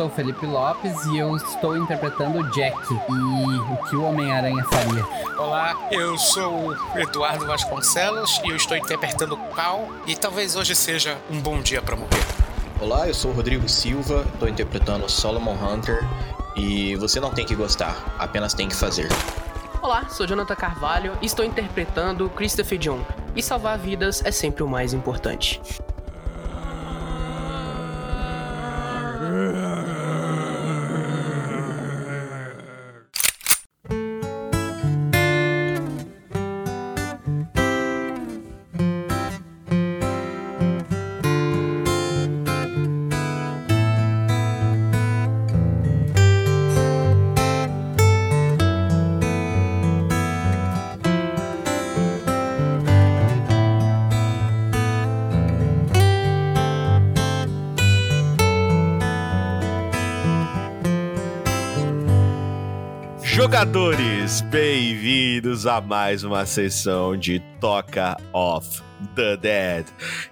sou o Felipe Lopes e eu estou interpretando o Jack e o que o Homem-Aranha faria. Olá, eu sou o Eduardo Vasconcelos e eu estou interpretando o Cal e talvez hoje seja um bom dia para morrer. Olá, eu sou o Rodrigo Silva, estou interpretando Solomon Hunter e você não tem que gostar, apenas tem que fazer. Olá, sou Jonathan Carvalho e estou interpretando Christopher John. E salvar vidas é sempre o mais importante. Bem-vindos a mais uma sessão de Toca of the Dead.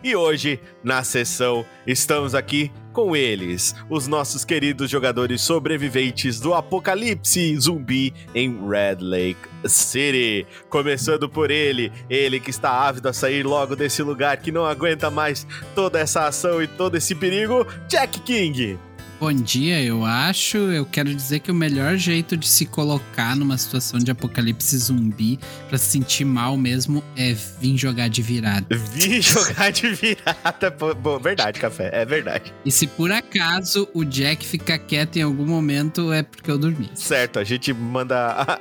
E hoje, na sessão, estamos aqui com eles, os nossos queridos jogadores sobreviventes do apocalipse zumbi em Red Lake City. Começando por ele, ele que está ávido a sair logo desse lugar que não aguenta mais toda essa ação e todo esse perigo, Jack King. Bom dia, eu acho. Eu quero dizer que o melhor jeito de se colocar numa situação de apocalipse zumbi pra se sentir mal mesmo é vir jogar de virada. Vim jogar de virada. Pô, verdade, café, é verdade. E se por acaso o Jack ficar quieto em algum momento, é porque eu dormi. Certo, a gente manda.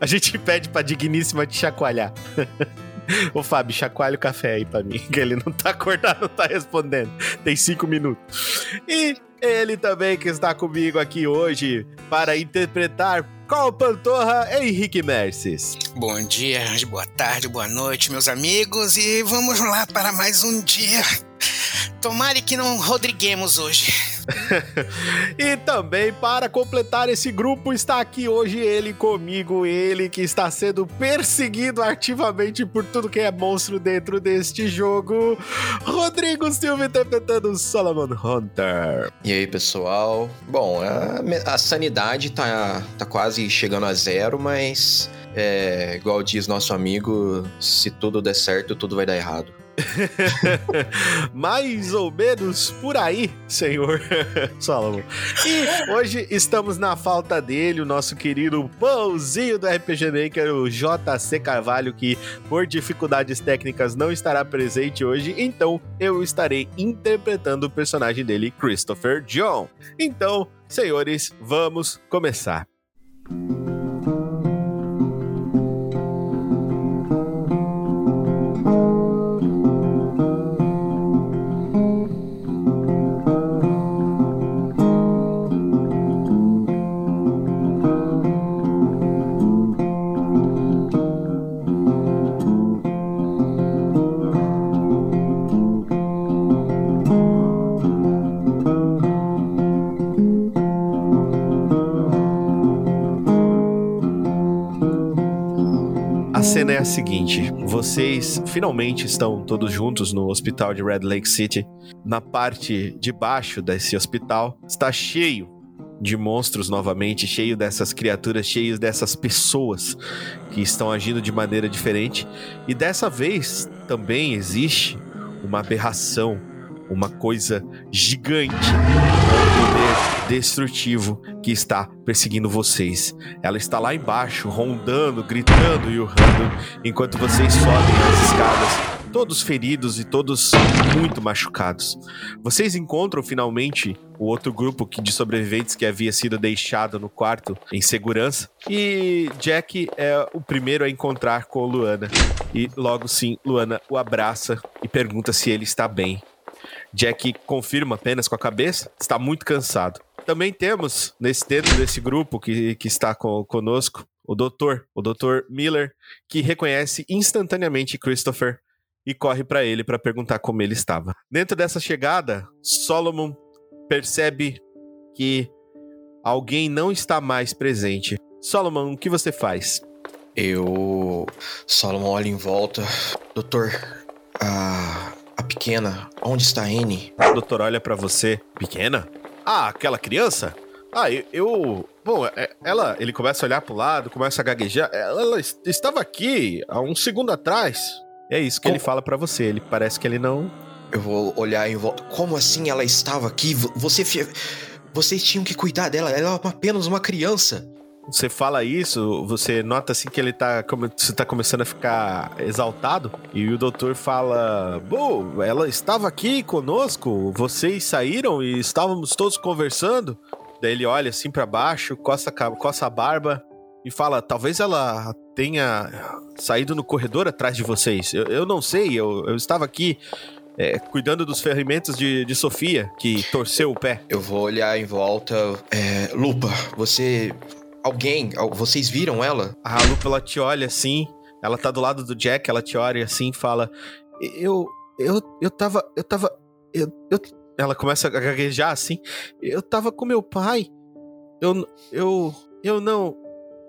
A, gente pede pra Digníssima te chacoalhar. Ô, Fábio, chacoalha o café aí pra mim, que ele não tá acordado, não tá respondendo. Tem cinco minutos. E ele também que está comigo aqui hoje para interpretar qual Pantorra Henrique Merces. Bom dia, boa tarde, boa noite, meus amigos, e vamos lá para mais um dia. Tomare que não rodriguemos hoje. e também para completar esse grupo está aqui hoje ele comigo, ele que está sendo perseguido ativamente por tudo que é monstro dentro deste jogo, Rodrigo Silva interpretando Solomon Hunter. E aí, pessoal? Bom, a, a sanidade tá, tá quase chegando a zero, mas é, igual diz nosso amigo, se tudo der certo, tudo vai dar errado. Mais ou menos por aí, senhor Solomon. E hoje estamos na falta dele, o nosso querido pãozinho do RPG Maker, o JC Carvalho, que por dificuldades técnicas não estará presente hoje, então eu estarei interpretando o personagem dele, Christopher John. Então, senhores, vamos começar. A cena é a seguinte: vocês finalmente estão todos juntos no hospital de Red Lake City. Na parte de baixo desse hospital está cheio de monstros novamente, cheio dessas criaturas, cheios dessas pessoas que estão agindo de maneira diferente. E dessa vez também existe uma aberração, uma coisa gigante, destrutivo que está perseguindo vocês. Ela está lá embaixo, rondando, gritando e urrando, enquanto vocês sobem as escadas, todos feridos e todos muito machucados. Vocês encontram finalmente o outro grupo de sobreviventes que havia sido deixado no quarto em segurança. E Jack é o primeiro a encontrar com Luana. E logo sim, Luana o abraça e pergunta se ele está bem. Jack confirma apenas com a cabeça, está muito cansado. Também temos, nesse dentro desse grupo que, que está co- conosco, o doutor, o doutor Miller, que reconhece instantaneamente Christopher e corre para ele para perguntar como ele estava. Dentro dessa chegada, Solomon percebe que alguém não está mais presente. Solomon, o que você faz? Eu. Solomon olha em volta. Doutor, a. A pequena, onde está a Anne? O doutor olha pra você. Pequena? Ah, aquela criança? Ah, eu. eu- bom, é- ela. Ele começa a olhar pro lado, começa a gaguejar. Ela, ela est- estava aqui há um segundo atrás. É isso que ele Como? fala pra você. Ele parece que ele não. Eu vou olhar em volta. Como assim ela estava aqui? Vo- Você. Vocês tinham que cuidar dela. Ela é apenas uma criança. Você fala isso, você nota assim que ele tá, você tá começando a ficar exaltado. E o doutor fala: Bom, ela estava aqui conosco, vocês saíram e estávamos todos conversando. Daí ele olha assim pra baixo, coça, coça a barba e fala: Talvez ela tenha saído no corredor atrás de vocês. Eu, eu não sei, eu, eu estava aqui. é, cuidando dos ferimentos de, de Sofia, que torceu o pé. Eu vou olhar em volta. É, Lupa, você. Alguém. al- Vocês viram ela? A Lupa, ela te olha assim, ela tá do lado do Jack, ela te olha assim e fala: Eu. Eu. Eu tava. Eu tava. Eu, eu- ela começa a gaguejar assim. Eu tava com meu pai. Eu. Eu. Eu não.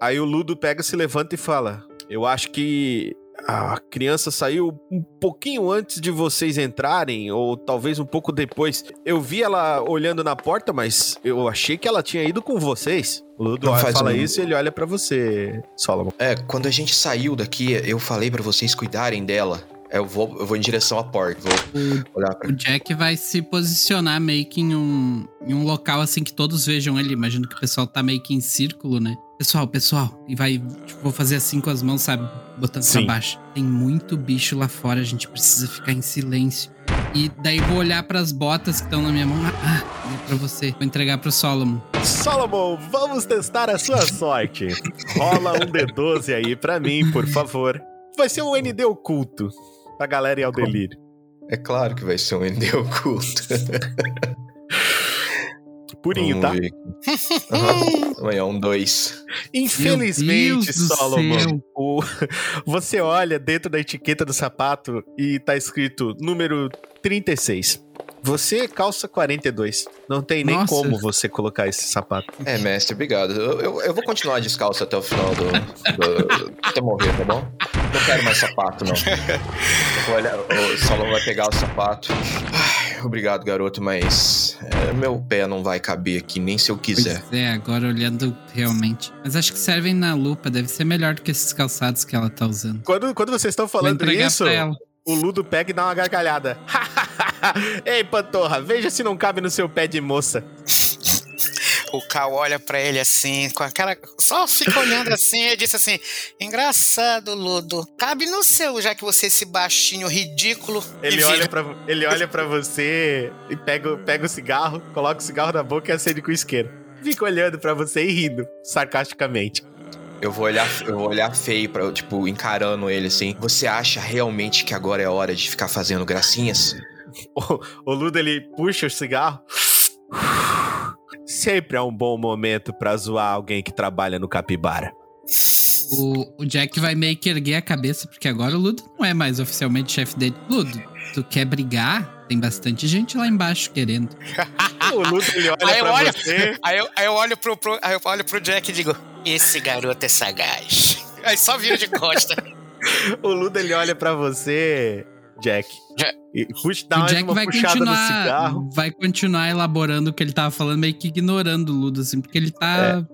Aí o Ludo pega, se levanta e fala: Eu acho que. A criança saiu um pouquinho antes de vocês entrarem, ou talvez um pouco depois. Eu vi ela olhando na porta, mas eu achei que ela tinha ido com vocês. Ludo Não olha- faz fala um- isso e ele olha pra você, Solomon. É, quando a gente saiu daqui, eu falei pra vocês cuidarem dela. Eu vou, eu vou em direção à porta. Vou olhar pra. O Jack vai se posicionar meio que em um, em um local assim que todos vejam ele. Imagino que o pessoal tá meio que em círculo, né? Pessoal, pessoal. E vai, tipo, vou fazer assim com as mãos, sabe? Botando Sim. pra baixo. Tem muito bicho lá fora, a gente precisa ficar em silêncio. E daí vou olhar pras botas que estão na minha mão. Ah, ah, é pra você. Vou entregar pro Solomon. Solomon, vamos testar a sua sorte. Rola um D12 aí pra mim, por favor. Vai ser um ND oculto. Pra galera ir ao delírio. É claro que vai ser um ND oculto. Purinho, tá? Vamos ver aqui. Aham. Amanhã, um dois. Infelizmente, Solomon, o- você olha dentro da etiqueta do sapato e tá escrito número 36. Você calça 42. Não tem nem Nossa. como você colocar esse sapato. É, mestre, obrigado. Eu, eu, eu vou continuar descalço até o final do. do- até morrer, tá bom? Não quero mais sapato, não. Eu vou olhar, o Solon vai pegar o sapato. Ai, obrigado, garoto, mas. é, meu pé não vai caber aqui, nem se eu quiser. Pois é, agora olhando realmente. Mas acho que servem na lupa, deve ser melhor do que esses calçados que ela tá usando. Quando, quando vocês estão falando isso, o Ludo pega e dá uma gargalhada. Ei, Pantorra, veja se não cabe no seu pé de moça. O Cal olha pra ele assim, com aquela. Só fica olhando assim e disse assim: Engraçado, Ludo. Cabe no seu, já que você é esse baixinho ridículo. Ele olha, pra, ele olha pra você e pega, pega o cigarro, coloca o cigarro na boca e acende com o isqueiro. Fica olhando pra você e rindo, sarcasticamente. Eu vou olhar, eu vou olhar feio, pra, tipo, encarando ele assim. Você acha realmente que agora é hora de ficar fazendo gracinhas? O, o Ludo ele puxa o cigarro. Sempre é um bom momento pra zoar alguém que trabalha no capibara. O, o Jack vai meio que erguer a cabeça, porque agora o Ludo não é mais oficialmente chefe dele. Ludo, tu quer brigar? Tem bastante gente lá embaixo querendo. O Ludo ele olha Aí eu pra olho- você. Aí eu, aí eu olho pro, pro- aí eu olho pro Jack e digo: Esse garoto é sagaz. Aí só vira de costa. O Ludo ele olha pra você, Jack. Ja- E puxa, dá o Jack uma vai puxada no continuar, cigarro. vai continuar elaborando o que ele tava falando, meio que ignorando o Ludo, assim, porque ele tá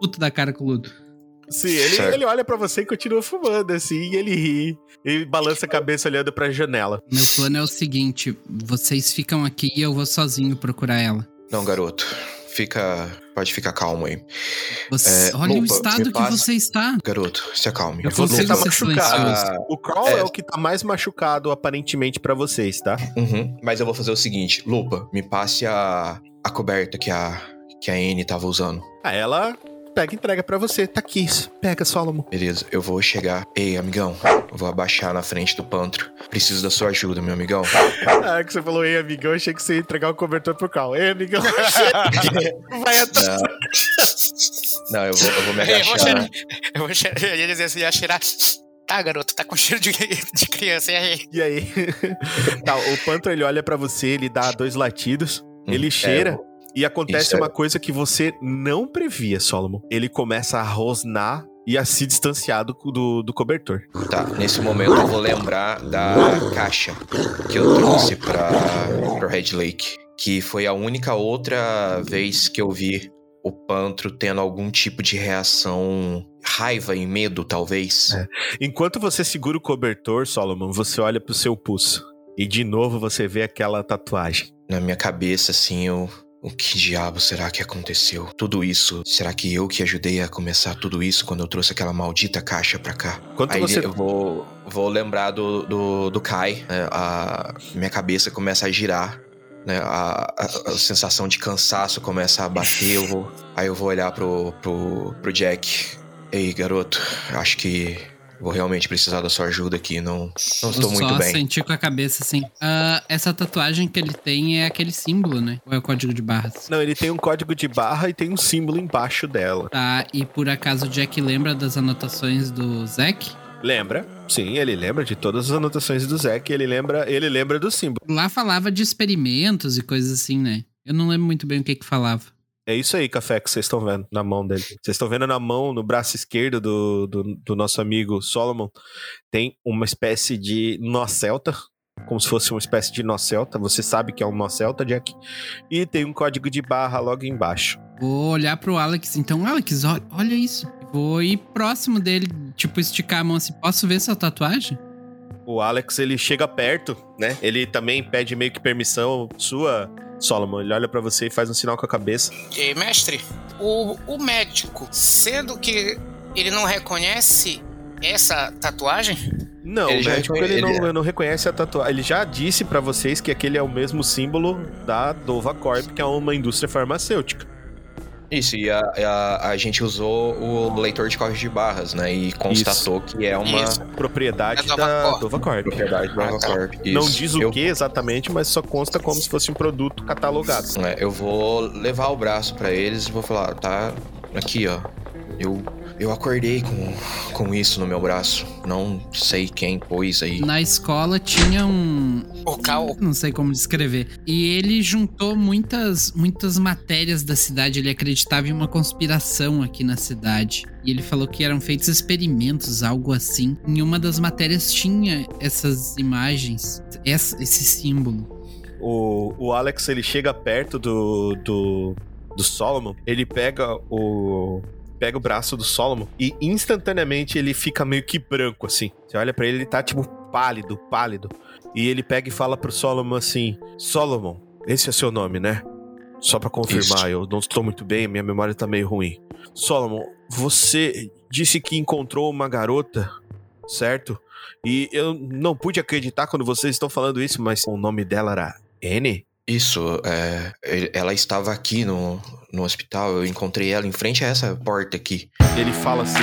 puto da cara com o Ludo. Sim, ele, Certo. ele olha pra você e continua fumando, assim, e ele ri. E balança a cabeça olhando pra janela. Meu plano é o seguinte: vocês ficam aqui e eu vou sozinho procurar ela. Não, garoto. Fica. Pode ficar calmo aí. Você- É, olha o Lupa, estado me que passa- você está. Garoto, se acalme. Eu vou- consigo tá ser machucado. O Crawl é. É. o que tá mais machucado, aparentemente, pra vocês, tá? Uhum, Mas eu vou fazer o seguinte, Lupa, me passe a, a coberta que a, que a Anne tava usando. Ah, ela pega e entrega pra você. Tá aqui, pega, Solomon. Beleza, eu vou chegar. Ei, amigão, eu vou abaixar na frente do pantro. Preciso da sua ajuda, meu amigão. Ah, que você falou, ei, amigão, eu achei que você ia entregar o cobertor pro Cal. Ei, amigão, vai atrás. Não, não eu, vou, eu vou me Eu agachar. Eu vou cheirar. Eu ia dizer assim, ia cheirar. Tá, garoto, tá com cheiro de, de criança. E aí? E aí? tá, o Panther ele olha pra você, ele dá dois latidos, ele cheira. E acontece Isso é- uma coisa que você não previa, Solomon. Ele começa a rosnar e a se distanciar do, do, do cobertor. Tá, nesse momento eu vou lembrar da caixa que eu trouxe pra, pro Red Lake. Que foi a única outra vez que eu vi o Pantro tendo algum tipo de reação. Raiva e medo, talvez. É. Enquanto você segura o cobertor, Solomon, você olha pro seu pulso. E de novo você vê aquela tatuagem. Na minha cabeça, assim, eu. O que diabo será que aconteceu? Tudo isso. Será que eu que ajudei a começar tudo isso quando eu trouxe aquela maldita caixa pra cá? Quanto Aí você. eu vou, vou lembrar do, do, do Kai. né? A minha cabeça começa a girar. Né? A, a- a sensação de cansaço começa a bater. Eu vou, aí eu vou olhar pro, pro, pro Jack. Ei, garoto, acho que vou realmente precisar da sua ajuda aqui. Não, não estou muito só bem. sentir com a cabeça assim. Ah, essa tatuagem que ele tem é aquele símbolo, né? Ou é o código de barras? Não, ele tem um código de barra e tem um símbolo embaixo dela. Tá, e por acaso o Jack lembra das anotações do Zack? Lembra? Sim, ele lembra de todas as anotações do Zack. Ele lembra, ele lembra do símbolo. Lá falava de experimentos e coisas assim, né? Eu não lembro muito bem o que que falava. É isso aí, café, que vocês estão vendo na mão dele. Vocês estão vendo na mão, no braço esquerdo do, do, do nosso amigo Solomon, tem uma espécie de nó celta, como se fosse uma espécie de nó celta. Você sabe que é um nó celta, Jack. E tem um código de barra logo embaixo. Vou olhar pro Alex, então, Alex, olha, olha isso. Vou ir próximo dele, tipo, esticar a mão assim. Posso ver essa tatuagem? O Alex, ele chega perto, né? Ele também pede meio que permissão sua, Solomon. Ele olha pra você e faz um sinal com a cabeça. E, mestre, o, o médico, sendo que ele não reconhece essa tatuagem, Não, Ele o médico ele, ele- não, não reconhece a tatuagem. Ele já disse pra vocês que aquele é o mesmo símbolo da Dova Corp, que é uma indústria farmacêutica. Isso, e a, a, a gente usou o leitor de código de barras, né? E constatou que é uma Isso. Propriedade É da Corp. Dova Corp. propriedade da Ah, tá. Não Isso. diz o eu, que exatamente, mas só consta como se fosse um produto catalogado. né, eu vou levar o braço pra eles e vou falar, tá aqui, ó. Eu, eu acordei com, com isso no meu braço. Não sei quem pôs aí. Na escola tinha um. o Cal, Não sei como descrever. E ele juntou muitas, muitas matérias da cidade. Ele acreditava em uma conspiração aqui na cidade. E ele falou que eram feitos experimentos, algo assim. Em uma das matérias tinha essas imagens, essa- esse símbolo. O, o Alex, ele chega perto do, do, do Solomon, ele pega o pega o braço do Solomon e instantaneamente ele fica meio que branco, assim. Você olha pra ele, ele tá tipo pálido, pálido. E ele pega e fala pro Solomon assim: Solomon, esse é seu nome, né? Só pra confirmar, Isso. eu não estou muito bem, minha memória tá meio ruim. Solomon, você disse que encontrou uma garota, certo? E eu não pude acreditar quando vocês estão falando isso, mas o nome dela era N? Isso, é, ela estava aqui no, no hospital. Eu encontrei ela em frente a essa porta aqui. Ele fala assim,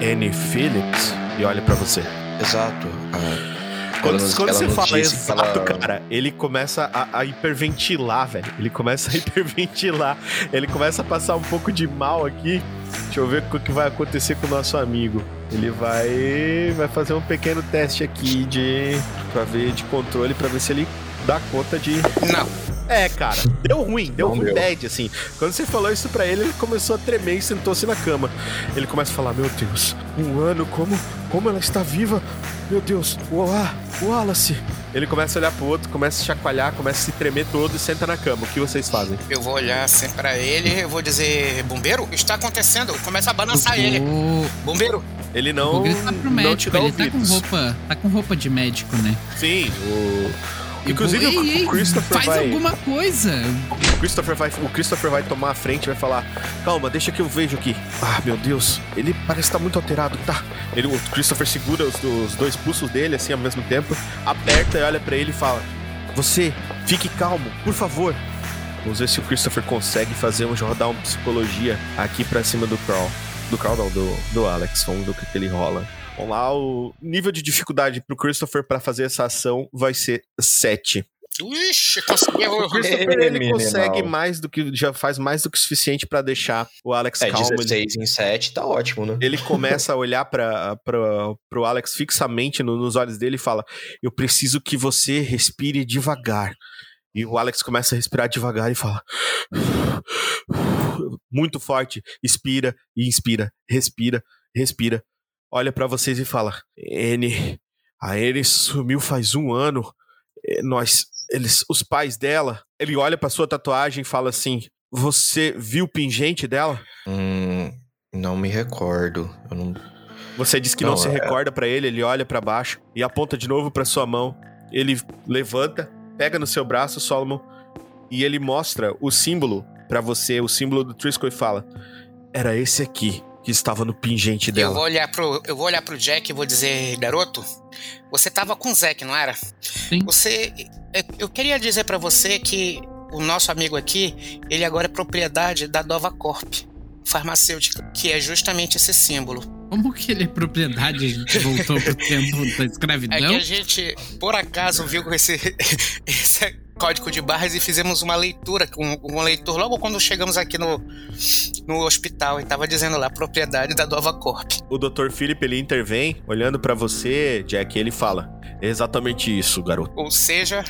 N Phillips, e olha pra você. Exato. ah, Quando, nos- quando você fala exato, ela- cara, ele começa a, a hiperventilar, velho. Ele começa a hiperventilar. Ele começa a passar um pouco de mal aqui. Deixa eu ver o que vai acontecer com o nosso amigo. Ele vai vai fazer um pequeno teste aqui de para ver de controle para ver se ele dá conta de não. É, cara, deu ruim, deu Não ruim deu. bad, assim. Quando você falou isso pra ele, ele começou a tremer e sentou-se na cama. Ele começa a falar: Meu Deus, um ano, como, como ela está viva? Meu Deus, Olá, Wallace. Ele começa a olhar pro outro, começa a chacoalhar, começa a se tremer todo e senta na cama. O que vocês fazem? Eu vou olhar assim pra ele, eu vou dizer, bombeiro, o que está acontecendo? Começa a balançar ele. Vou, Bombeiro, Ele vou não. gritar pro não te médico. dá Ele tá com ouvidos. roupa. Tá com roupa de médico, né? Sim, o. Inclusive, ei, ei, o Christopher faz vai. alguma coisa. O Christopher vai, o Christopher vai tomar a frente e vai falar: Calma, deixa que eu vejo aqui. Ah, meu Deus, ele parece estar muito alterado, tá? Ele, o Christopher segura os, os dois pulsos dele assim ao mesmo tempo, aperta e olha pra ele e fala: Você, fique calmo, por favor. Vamos ver se o Christopher consegue fazer um rodar uma psicologia aqui pra cima do Crawl. Do Crawl não, do, do Alex. Vamos ver o que ele rola. Vamos lá, o nível de dificuldade pro Christopher pra fazer essa ação vai ser 7. Ixi, consegui. O Christopher ele meninão. consegue mais do que já faz mais do que o suficiente pra deixar o Alex É, calmo. Ele- 16 em 7 tá ótimo, né? Ele começa a olhar para pro Alex fixamente no- nos olhos dele e fala: Eu preciso que você respire devagar. E o Alex começa a respirar devagar e fala: Muito forte, expira e inspira, respira, respira. Olha pra vocês e fala: N, a N sumiu faz um ano. Eh, Nós, eles, os pais dela. Ele olha pra sua tatuagem e fala assim: Você viu o pingente dela? Hum, não me recordo. Eu não... Você diz que não, Não, se é- recorda pra ele, ele olha pra baixo e aponta de novo pra sua mão. Ele levanta, pega no seu braço, Solomon, e ele mostra o símbolo pra você, o símbolo do Trisco e fala: "Era esse aqui que estava no pingente Eu dela". vou olhar pro, eu vou olhar pro Jack e vou dizer, garoto, você tava com o Zack, não era? Sim. Você, eu- eu queria dizer pra você que o nosso amigo aqui, ele agora é propriedade da Dova Corp, farmacêutica, que é justamente esse símbolo. Como que ele é propriedade? A gente voltou pro tempo da É escravidão? que a gente, por acaso, viu esse, esse código de barras e fizemos uma leitura com um leitor logo quando chegamos aqui no, no hospital e tava dizendo lá, propriedade da Dova Corp. O Dr. Philip ele intervém, olhando pra você, Jack, e ele fala: "É exatamente isso, garoto. Ou seja,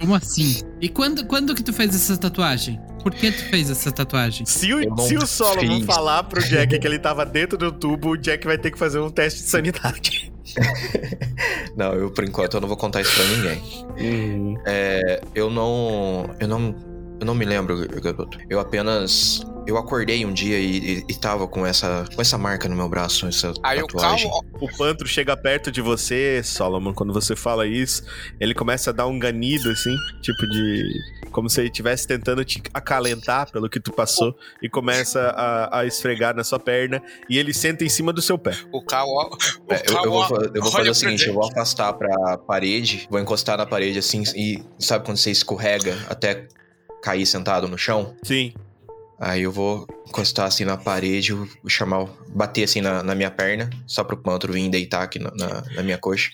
Como assim? E quando, quando que tu fez essa tatuagem? Por que tu fez essa tatuagem? Se o, se o Solomon falar pro Jack que ele tava dentro do tubo, o Jack vai ter que fazer um teste de sanidade. não, eu por enquanto eu não vou contar isso pra ninguém. É, eu não. Eu não. Eu não me lembro, garoto. Eu apenas. Eu acordei um dia e, e, e tava com essa, com essa marca no meu braço, essa aí o tatuagem. calmo, O Pantro chega perto de você, Solomon, quando você fala isso. Ele começa a dar um ganido, assim, tipo de. Como se ele estivesse tentando te acalentar pelo que tu passou. E começa a, a esfregar na sua perna. E ele senta em cima do seu pé. o Cal, o É, eu, Cal- eu vou, eu vou fazer o seguinte, eu vou afastar pra parede, vou encostar na parede assim, e sabe quando você escorrega até cair sentado no chão? Sim. Aí eu vou encostar assim na parede, chamar, bater assim na, na minha perna, só pro pântano vir deitar aqui na, na, na minha coxa.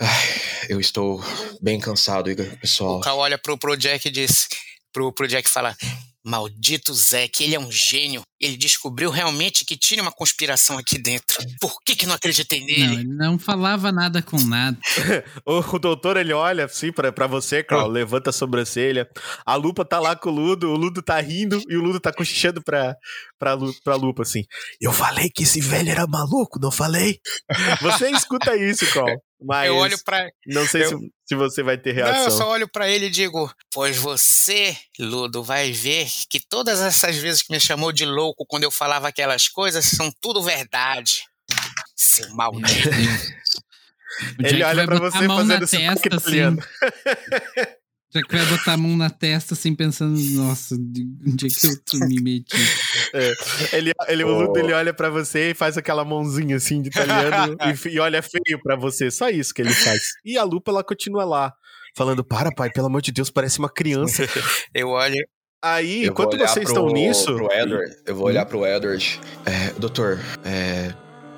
Ai, eu estou bem cansado, Igor, pessoal. O Cal olha pro, pro Jack e diz. Pro, pro Jack fala. Maldito Zack, ele é um gênio. Ele descobriu realmente que tinha uma conspiração aqui dentro. Por que, que não acreditei Não, nele? ele não falava nada com nada. O, o doutor, ele olha assim pra, pra você, Carl, levanta a sobrancelha. A lupa tá lá com o Ludo, o Ludo tá rindo e o Ludo tá cochichando pra, pra, pra lupa, assim. Eu falei que esse velho era maluco, não falei? Você escuta isso, Carl. Mas eu olho pra. não sei eu- se, se você vai ter Não, eu reação. só olho pra ele e digo: Pois você, Ludo, vai ver que todas essas vezes que me chamou de louco quando eu falava aquelas coisas são tudo verdade. Seu maldito. O Ele olha pra você fazendo na esse testa, assim. italiano. Jack vai botar a mão na testa, assim, pensando, nossa, de onde é que eu tô me meti? Ele, ele, O Ludo ele olha pra você e faz aquela mãozinha assim de italiano e, e olha feio pra você. Só isso que ele faz. E a lupa ela continua lá, falando: Para, pai, pelo amor de Deus, parece uma criança. Eu olho. Aí, Eu enquanto vocês pro- estão nisso. Pro Edward, eu vou olhar pro Edward. É, doutor, é,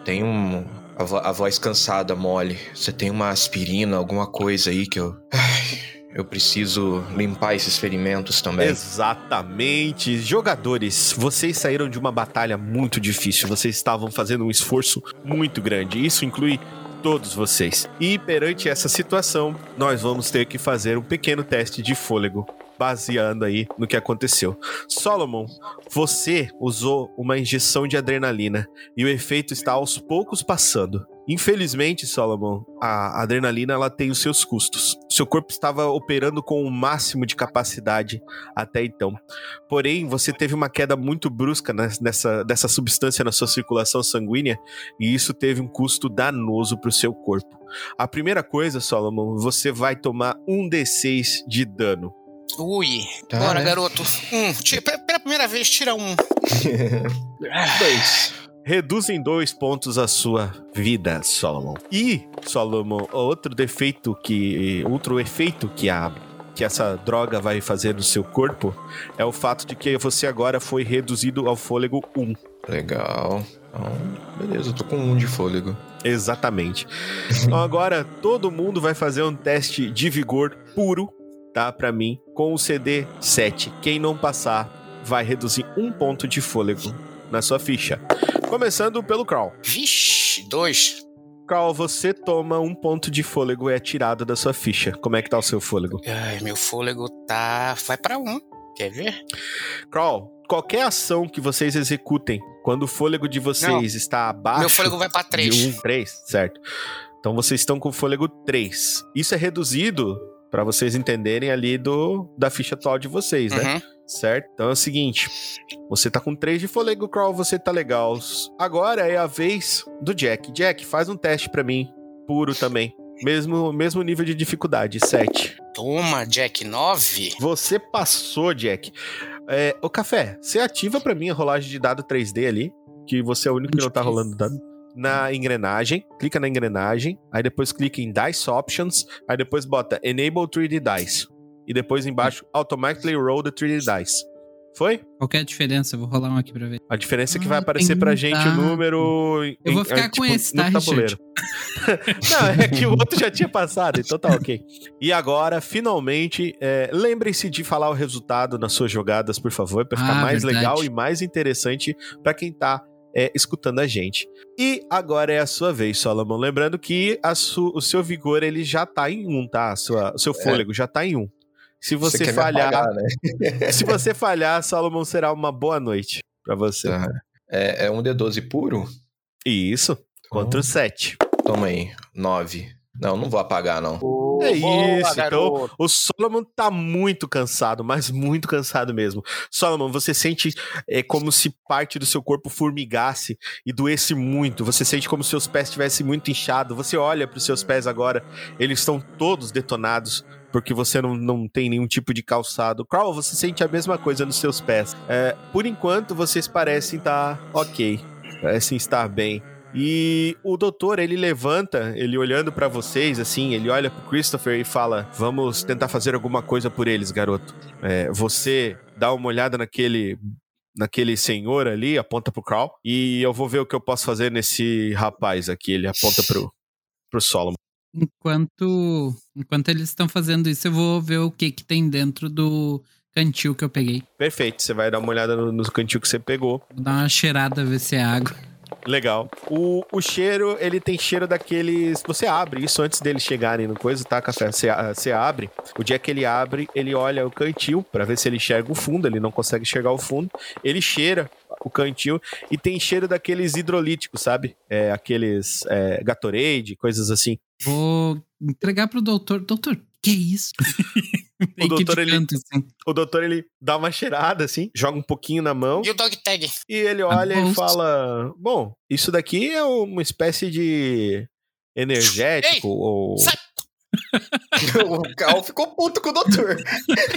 tem um. A, a voz cansada, mole. Você tem uma aspirina, alguma coisa aí que eu. Ai, eu preciso limpar esses ferimentos também. Exatamente. Jogadores, vocês saíram de uma batalha muito difícil. Vocês estavam fazendo um esforço muito grande. Isso inclui todos vocês. E perante essa situação, nós vamos ter que fazer um pequeno teste de fôlego. Baseando aí no que aconteceu. Solomon, você usou uma injeção de adrenalina e o efeito está aos poucos passando. Infelizmente, Solomon, a adrenalina ela tem os seus custos. Seu corpo estava operando com o máximo de capacidade até então. Porém, você teve uma queda muito brusca nes- nessa, dessa substância na sua circulação sanguínea e isso teve um custo danoso para o seu corpo. A primeira coisa, Solomon, você vai tomar um D6 de dano. Ui. Tá, Bora, né? garoto. Um. Tira, pe- pela primeira vez, tira um. Dois. Reduz em dois pontos a sua vida, Solomon. E, Solomon, outro defeito que. Outro efeito que a que essa droga vai fazer no seu corpo é o fato de que você agora foi reduzido ao fôlego 1. Legal. Então, beleza, eu tô com um de fôlego. Exatamente. Então agora todo mundo vai fazer um teste de vigor puro, tá? Pra mim, com o CD 7. Quem não passar vai reduzir um ponto de fôlego na sua ficha. Começando pelo Crawl. Vixe, dois. Crawl, você toma um ponto de fôlego e é tirado da sua ficha. Como é que tá o seu fôlego? Ai, meu fôlego tá. Vai pra um. Quer ver? Crawl, qualquer ação que vocês executem quando o fôlego de vocês está abaixo. Meu fôlego vai pra três. De um, três, certo. Então vocês estão com fôlego 3. Isso é reduzido para vocês entenderem ali do da ficha atual de vocês, né? Uhum. Certo? Então é o seguinte: você tá com 3 de fôlego, Crawl, você tá legal. Agora é a vez do Jack. Jack, faz um teste para mim, puro também. Mesmo, mesmo nível de dificuldade, 7. Toma, Jack, nove. Você passou, Jack. É, o café, você ativa pra mim a rolagem de dado 3D ali, que você é o único que não tá rolando dado. Na engrenagem, clica na engrenagem, aí depois clica em Dice Options, aí depois bota Enable 3D Dice. E depois embaixo, Automatically Roll the 3D Dice. Foi? Qual é a diferença? Eu vou rolar um aqui pra ver. A diferença é que Ah, vai aparecer tem pra gente o número. em- Eu vou em- ficar é, com tipo, esse, no tá, tabuleiro. Não, é que o outro já tinha passado, então tá ok. E agora, finalmente, é, lembrem-se de falar o resultado nas suas jogadas, por favor, pra ficar Ah, mais verdade. legal e mais interessante pra quem tá é, escutando a gente. E agora é a sua vez, Solomon. Lembrando que a su- o seu vigor ele já tá em um, tá? Sua- o seu fôlego já tá em um. Se você, quer me falhar, apagar, né? se você falhar, Solomon será uma boa noite pra você. Tá. É, é um D12 puro? Isso. Contra o 7. Toma aí, 9. Não, não vou apagar, não. É Boa, isso, então o Solomon tá muito cansado, mas muito cansado mesmo. Solomon, você sente é, como se parte do seu corpo formigasse e doesse muito. Você sente como se seus pés estivessem muito inchados. Você olha para os seus pés agora, eles estão todos detonados. Porque você não, não tem nenhum tipo de calçado. Carl, você sente a mesma coisa nos seus pés. É, por enquanto, vocês parecem estar ok. Parecem estar bem. E o doutor, ele levanta, ele olhando pra vocês, assim, ele olha pro Christopher e fala: Vamos tentar fazer alguma coisa por eles, garoto. É, você dá uma olhada naquele. Naquele senhor ali, aponta pro Carl, e eu vou ver o que eu posso fazer nesse rapaz aqui. Ele aponta pro, pro Solomon. Enquanto, enquanto eles estão fazendo isso, eu vou ver o que que tem dentro do cantil que eu peguei. Perfeito, você vai dar uma olhada no, no cantil que você pegou. Vou dar uma cheirada, ver se é água. Legal. O, o cheiro, ele tem cheiro daqueles. Você abre isso antes deles chegarem no coisa, tá, café? Você, você abre. O dia que ele abre, ele olha o cantil pra ver se ele enxerga o fundo. Ele não consegue enxergar o fundo. Ele cheira o cantil e tem cheiro daqueles hidrolíticos, sabe? É, aqueles é, Gatorade, coisas assim. Vou entregar pro doutor. Doutor, que isso? Que doutor, ele- canto, assim. O doutor, ele dá uma cheirada assim, joga um pouquinho na mão. E o dog tag? E ele olha e fala: Bom, isso daqui é uma espécie de energético ou. sai! o Cal ficou puto com o doutor.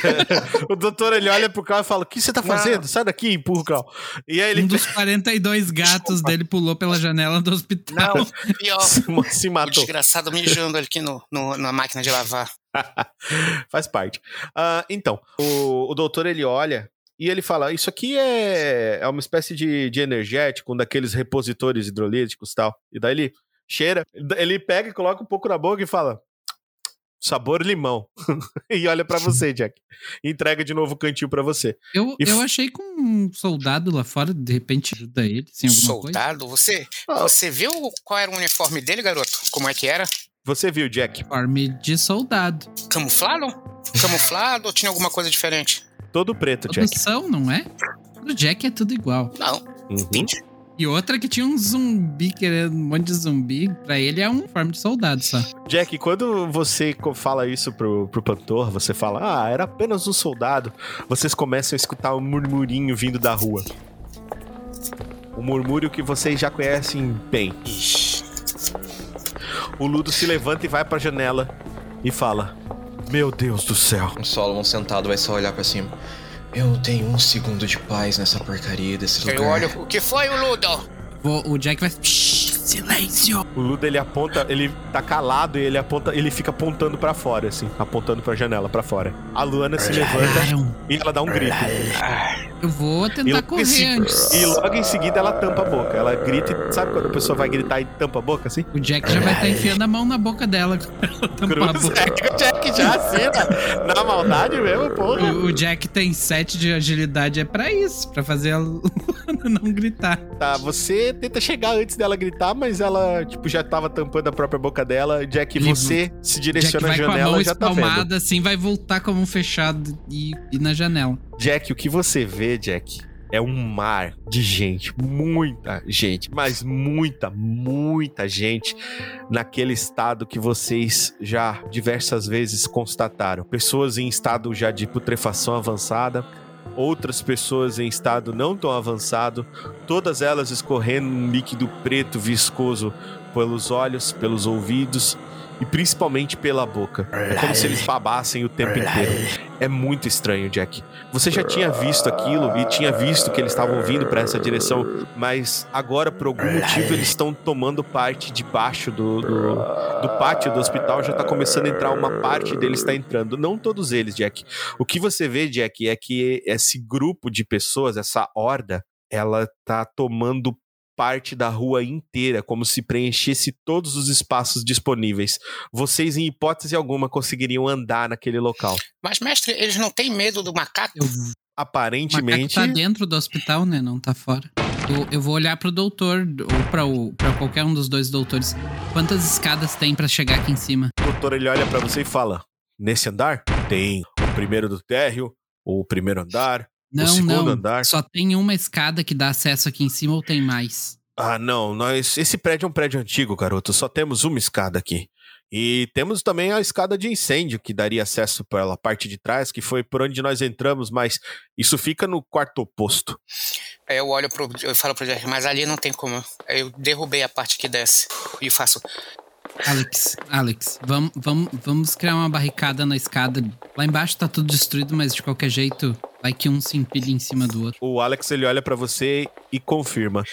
o doutor ele olha pro carro e fala: O que você tá fazendo? Sai daqui, empurra o carro. E aí ele Um dos 42 gatos dele pulou pela janela do hospital. Não, pior. se, se O matou. desgraçado mijando aqui no, no- na máquina de lavar. Faz parte. Ah, então, o, o doutor ele olha e ele fala: Isso aqui é, é uma espécie de, de energético, um daqueles repositores hidrolíticos e tal. E daí ele cheira, ele pega e coloca um pouco na boca e fala. Sabor limão. e olha pra você, Jack. Entrega de novo o cantil pra você. Eu, E eu achei com um soldado lá fora, de repente ajuda ele, sem alguma coisa. Soldado, você, Ah. você viu qual era o uniforme dele, garoto? Como é que era? Você viu, Jack? Uniforme de soldado. Camuflado? Camuflado ou tinha alguma coisa diferente? Todo preto, Jack. Produção, não é? O Jack é tudo igual. Não. Uhum. E outra que tinha um zumbi, querendo um monte de zumbi. Pra ele é um uniforme de soldado só. Jack, quando você fala isso pro, pro Pantor, você fala, ah, era apenas um soldado. Vocês começam a escutar um murmurinho vindo da rua. Um murmúrio que vocês já conhecem bem. Ixi. O Ludo se levanta e vai pra janela e fala: Meu Deus do céu. O Solomon sentado vai só olhar pra cima. Eu não tenho um segundo de paz nessa porcaria desse lugar. Eu olho. O que foi, o Ludo? Vou- o Jack vai. Shhh, Silêncio! O Luda ele aponta, ele tá calado e ele aponta, ele fica apontando pra fora, assim, apontando pra janela pra fora. A Luana se levanta e ela dá um grito. Eu vou E tentar em correr se- antes. e logo em seguida ela tampa a boca. Ela grita e sabe quando a pessoa vai gritar e tampa a boca assim? O Jack já vai estar enfiando a mão na boca dela. tampar a boca. É que o Jack já assina. Na maldade mesmo, porra. O, o Jack tem 7 de agilidade, é pra isso, pra fazer a Luana não gritar. Tá, você tenta chegar antes dela gritar, mas ela, tipo, já tava tampando a própria boca dela. Jack, Ele- você se direciona à vai com a mão janela já tá vendo. assim, vai voltar com a mão fechada e, e na janela. Jack, o que você vê, Jack, é um mar de gente, muita gente, mas muita, muita gente naquele estado que vocês já diversas vezes constataram. Pessoas em estado já de putrefação avançada, outras pessoas em estado não tão avançado, todas elas escorrendo um líquido preto viscoso pelos olhos, pelos ouvidos e principalmente pela boca. É como se eles babassem o tempo inteiro. É muito estranho, Jack. Você já tinha visto aquilo e tinha visto que eles estavam vindo para essa direção, mas agora, por algum motivo, eles estão tomando parte de baixo do, do, do pátio do hospital. Já tá começando a entrar uma parte deles está entrando. Não todos eles, Jack. O que você vê, Jack, é que esse grupo de pessoas, essa horda, ela tá tomando parte da rua inteira, como se preenchesse todos os espaços disponíveis. Vocês, em hipótese alguma, conseguiriam andar naquele local. Mas, mestre, eles não têm medo do macaco? Eu, o macaco Aparentemente, tá dentro do hospital, né? Não tá fora. Eu, eu vou olhar pro doutor, ou pra, o, pra qualquer um dos dois doutores. Quantas escadas tem pra chegar aqui em cima? o doutor ele olha pra você e fala: Nesse andar? Tem o primeiro do térreo, o primeiro andar, Não, segundo não. andar. Só tem uma escada que dá acesso aqui em cima ou tem mais? Ah, não, nós. Esse prédio é um prédio antigo, garoto. Só temos uma escada aqui. E temos também a escada de incêndio, que daria acesso pela parte de trás, que foi por onde nós entramos, mas isso fica no quarto oposto. Aí eu olho pro. Eu falo pro Jack, mas ali não tem como. Eu derrubei a parte que desce. E faço. Alex, Alex, vamos, vamos, vamos criar uma barricada na escada. Lá embaixo tá tudo destruído, mas de qualquer jeito, vai que um se empilha em cima do outro. O Alex ele olha pra você e confirma.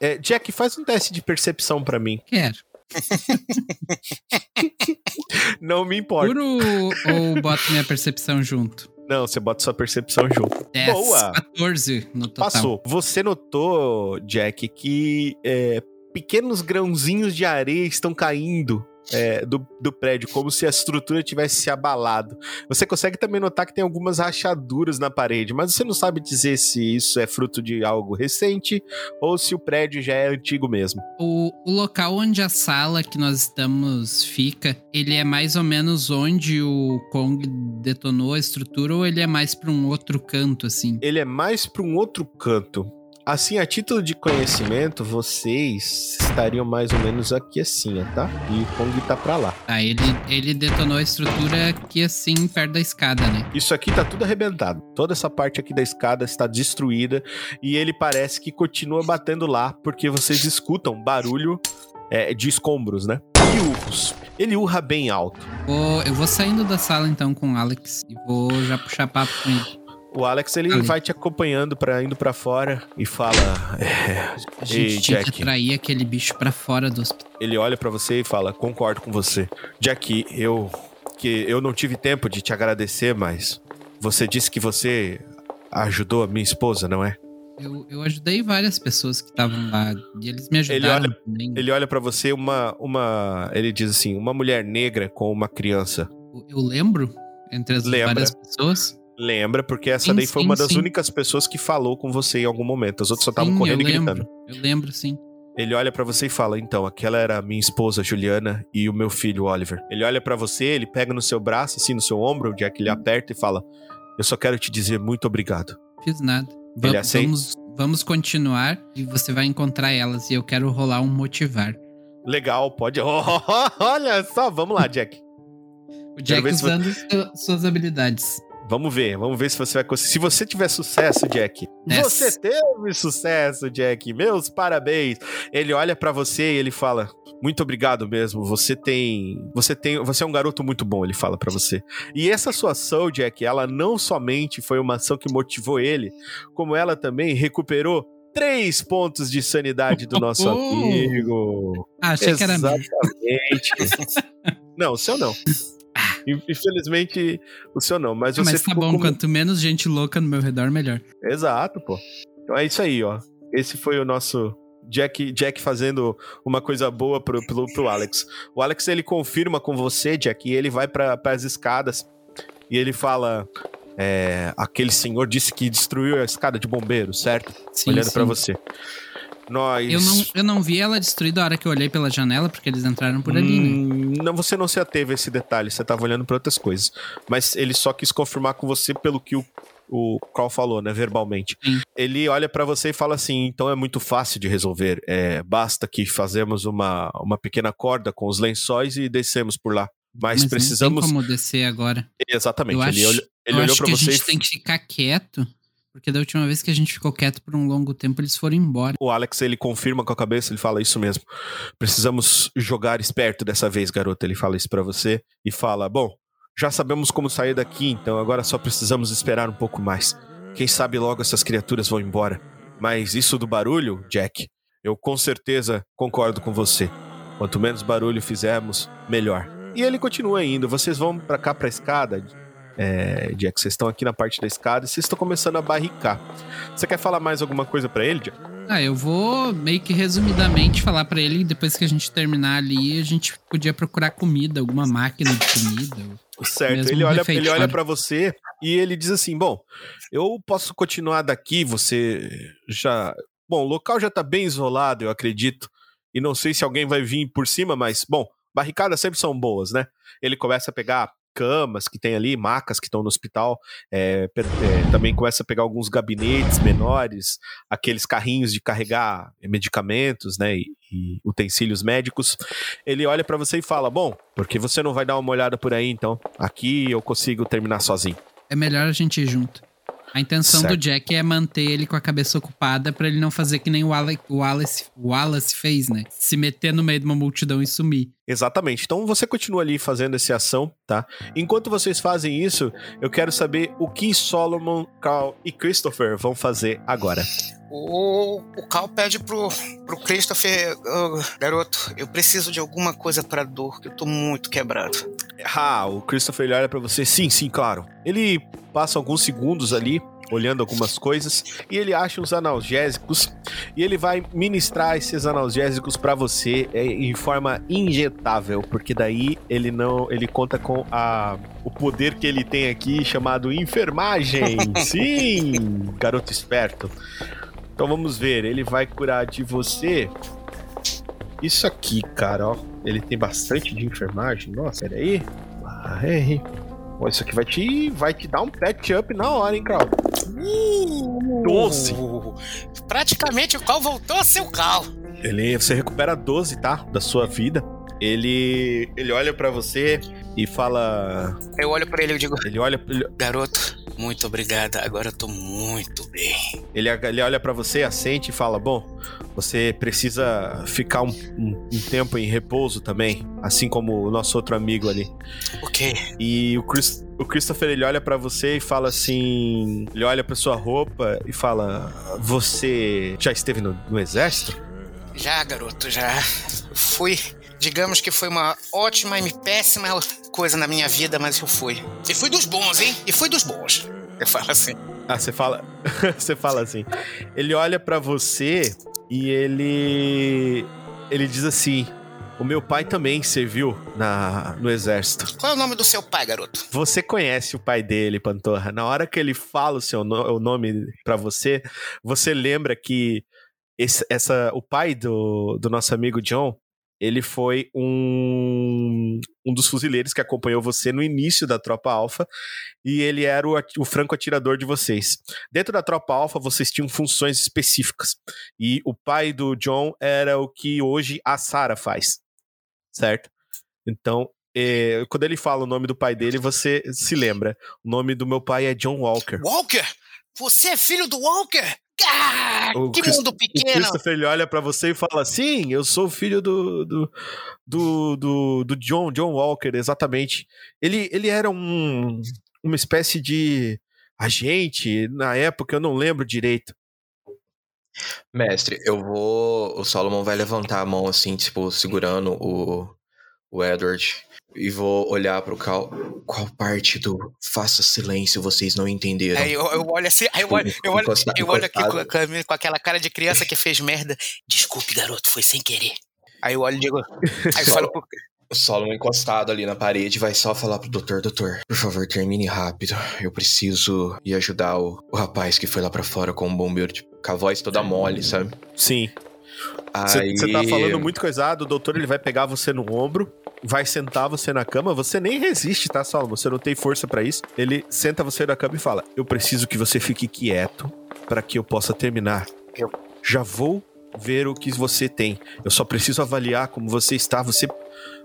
É, Jack, faz um teste de percepção pra mim. Quero. Não me importa. Puro ou boto minha percepção junto? Não, você bota sua percepção junto. 10, Boa. 14 no total. Passou. Você notou, Jack, que é, pequenos grãozinhos de areia estão caindo é, do, do prédio, como se a estrutura tivesse se abalado. Você consegue também notar que tem algumas rachaduras na parede, mas você não sabe dizer se isso é fruto de algo recente ou se o prédio já é antigo mesmo. O, o local onde a sala que nós estamos fica, ele é mais ou menos onde o Kong detonou a estrutura ou ele é mais pra um outro canto, assim? Ele é mais para um outro canto. Assim, a título de conhecimento, vocês estariam mais ou menos aqui assim, tá? E o Kong tá pra lá. Tá, ele, ele detonou a estrutura aqui assim, perto da escada, né? Isso aqui tá tudo arrebentado. Toda essa parte aqui da escada está destruída e ele parece que continua batendo lá porque vocês escutam barulho é, de escombros, né? E urros. Ele urra bem alto. Vou- eu vou saindo da sala então com o Alex e vou já puxar papo com ele. O Alex ele Ali. vai te acompanhando para indo pra fora e fala. é, A gente tinha que Jack. atrair aquele bicho pra fora do hospital. ele olha pra você e fala: "Concordo com você. Jack, eu que eu não tive tempo de te agradecer, mas você disse que você ajudou a minha esposa, não é?" Eu, eu ajudei várias pessoas que estavam lá e eles me ajudaram olha- também. Ele olha pra você uma uma, ele diz assim: "Uma mulher negra com uma criança." Eu lembro entre as Lembra. várias pessoas. Lembra, porque essa Sim, daí foi sim, uma das sim. únicas pessoas que falou com você em algum momento. As outras só estavam correndo e lembro. gritando. Eu lembro, sim. Ele olha pra você e fala: "Então, aquela era a minha esposa Juliana e o meu filho Oliver." Ele olha pra você, ele pega no seu braço, assim no seu ombro, o Jack ele aperta e fala: "Eu só quero te dizer muito obrigado." Fiz nada. Va- Ele aceita? vamos, vamos continuar e você vai encontrar elas e eu quero rolar um motivar. Legal, pode. olha só, vamos lá, Jack. O Jack usando su- suas habilidades. Vamos ver, vamos ver se você vai conseguir. Se você tiver sucesso, Jack. Yes. Você teve sucesso, Jack. Meus parabéns. Ele olha pra você e ele fala: "Muito obrigado mesmo. Você tem, você tem, você é um garoto muito bom", ele fala pra você. E essa sua ação, Jack, ela não somente foi uma ação que motivou ele, como ela também recuperou três pontos de sanidade do nosso amigo. Ah, achei que era. Exatamente. não, o seu não. In- Infelizmente, o seu não. Mas você Mas tá bom, com- quanto menos gente louca no meu redor, melhor. Exato, pô. Então é isso aí, ó. Esse foi o nosso Jack, Jack fazendo uma coisa boa pro, pro, pro Alex. O Alex ele confirma com você, Jack, e ele vai para as escadas e ele fala: é, aquele senhor disse que destruiu a escada de bombeiro, certo? Sim, Olhando pra você. Nós. Eu não, eu não vi ela destruída a hora que eu olhei pela janela, porque eles entraram por ali, né? Não, você não se ateve a esse detalhe, você tava olhando pra outras coisas. Mas ele só quis confirmar com você pelo que o, o Carl falou, né, verbalmente. Sim. Ele olha pra você e fala assim: então é muito fácil de resolver. É, basta que fazemos uma, uma pequena corda com os lençóis e descemos por lá. Mas, Mas precisamos. Não tem como descer agora. Exatamente. Eu ele acho- olhou, ele eu olhou acho pra que você a e gente tem que ficar quieto, porque da última vez que a gente ficou quieto por um longo tempo, eles foram embora. O Alex, ele confirma com a cabeça, ele fala isso mesmo. Precisamos jogar esperto dessa vez, garota. Ele fala isso pra você e fala: Bom, já sabemos como sair daqui, então agora só precisamos esperar um pouco mais. Quem sabe logo essas criaturas vão embora. Mas isso do barulho, Jack, eu com certeza concordo com você. Quanto menos barulho fizermos, melhor. E ele continua indo. Vocês vão pra cá pra escada, é, Jack. Vocês estão aqui na parte da escada e vocês estão começando a barricar. Você quer falar mais alguma coisa pra ele, Jack? Ah, eu vou meio que resumidamente falar pra ele, depois que a gente terminar ali, a gente podia procurar comida, alguma máquina de comida. Certo, ele olha, ele refeitório. olha para você e ele diz assim: Bom, eu posso continuar daqui, você já. Bom, o local já tá bem isolado, eu acredito. E não sei se alguém vai vir por cima, mas, bom, barricadas sempre são boas, né? Ele começa a pegar camas que tem ali, macas que estão no hospital, é, é, também começa a pegar alguns gabinetes menores, aqueles carrinhos de carregar medicamentos, né, e, e utensílios médicos. Ele olha pra você e fala: Bom, porque você não vai dar uma olhada por aí, então. Aqui eu consigo terminar sozinho. É melhor a gente ir junto. A intenção Certo. do Jack é manter ele com a cabeça ocupada pra ele não fazer que nem o Wallace, o Wallace, o Wallace fez, né? Se meter no meio de uma multidão e sumir. Exatamente. Então você continua ali fazendo essa ação, tá? Enquanto vocês fazem isso, eu quero saber o que Solomon, Carl e Christopher vão fazer agora. O, o Cal pede pro, pro Christopher, "Ô, garoto, eu preciso de alguma coisa pra dor, que eu tô muito quebrado. Ah, o Christopher olha pra você. Sim, sim, claro. Ele passa alguns segundos ali olhando algumas coisas e ele acha uns analgésicos e ele vai ministrar esses analgésicos pra você é, em forma injetável, porque daí ele não, ele conta com a o poder que ele tem aqui chamado enfermagem. Sim, garoto esperto. Então vamos ver, ele vai curar de você isso aqui, cara, ó. Ele tem bastante de enfermagem. Nossa, peraí. Ai. Ó, isso aqui vai te, vai te dar um patch up na hora, hein, Carl? Doze. Uh, praticamente o Cal voltou a ser o Cal. Ele, você recupera 12, tá? Da sua vida. Ele, ele olha pra você e fala. Eu olho pra ele e digo, Ele olha, ele, garoto, muito obrigada, agora eu tô muito bem. ele, ele olha para você, assente e fala: Bom, você precisa ficar um, um- um tempo em repouso também, assim como o nosso outro amigo ali. Ok, E o, Chris- o Christopher ele olha pra você e fala assim: ele olha pra sua roupa e fala: Você já esteve no, no exército? já garoto, já fui. Digamos que foi uma ótima e péssima coisa na minha vida, mas eu fui. E fui dos bons, hein? E fui dos bons. Eu falo assim. Ah, você fala, você fala assim. Ele olha pra você e ele ele diz assim: O meu pai também serviu na, no exército. Qual é o nome do seu pai, garoto? Você conhece o pai dele, Pantorra. Na hora que ele fala o seu no- o nome pra você, você lembra que esse- essa, o pai do, do nosso amigo John, ele foi um, um dos fuzileiros que acompanhou você no início da Tropa Alpha e ele era o, o franco atirador de vocês. Dentro da Tropa Alpha, vocês tinham funções específicas e o pai do John era o que hoje a Sarah faz, certo? Então, é, quando ele fala o nome do pai dele, você se lembra. O nome do meu pai é John Walker. Walker? Você é filho do Walker? Ah, O que Chris- mundo O pequeno! Christopher ele olha pra você e fala: Sim, eu sou filho do do, do, do, do John, John Walker, exatamente. Ele, ele era um, uma espécie de agente, na época eu não lembro direito. Mestre, eu vou. O Solomon vai levantar a mão assim, tipo, segurando o, o Edward. E vou olhar pro Cal. Qual parte do faça silêncio vocês não entenderam? Aí eu, eu olho assim, aí eu olho, eu olho, eu olho aqui com, com- com aquela cara de criança que fez merda. Desculpe, garoto, foi sem querer. Aí eu olho e digo. Aí eu falo pro. O Solomon encostado ali na parede vai só falar pro doutor, doutor, por favor, termine rápido. Eu preciso ir ajudar o, o rapaz que foi lá pra fora com o bombeiro, tipo, com a voz toda mole, sabe? Sim. Aí... Você tá falando muito coisado, o doutor ele vai pegar você no ombro, vai sentar você na cama, você nem resiste, tá, Solomon? Você não tem força pra isso. Ele senta você na cama e fala: Eu preciso que você fique quieto pra que eu possa terminar. Eu- Já vou ver o que você tem. Eu só preciso avaliar como você está. Você.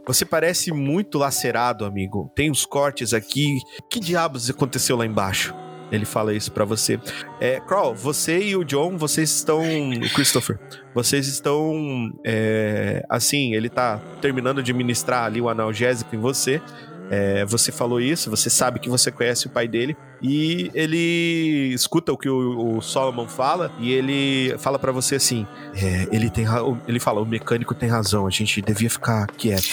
Você parece muito lacerado, amigo. Tem uns cortes aqui. Que diabos aconteceu lá embaixo? Ele fala isso pra você. É, você e o John, vocês estão. O Christopher, vocês estão. é, assim, ele tá terminando de ministrar ali o analgésico em você. É, você falou isso, você sabe que você conhece o pai dele. E ele escuta o que o, o Solomon fala e ele fala pra você assim: é, ele tem ele fala, o mecânico tem razão, a gente devia ficar quieto.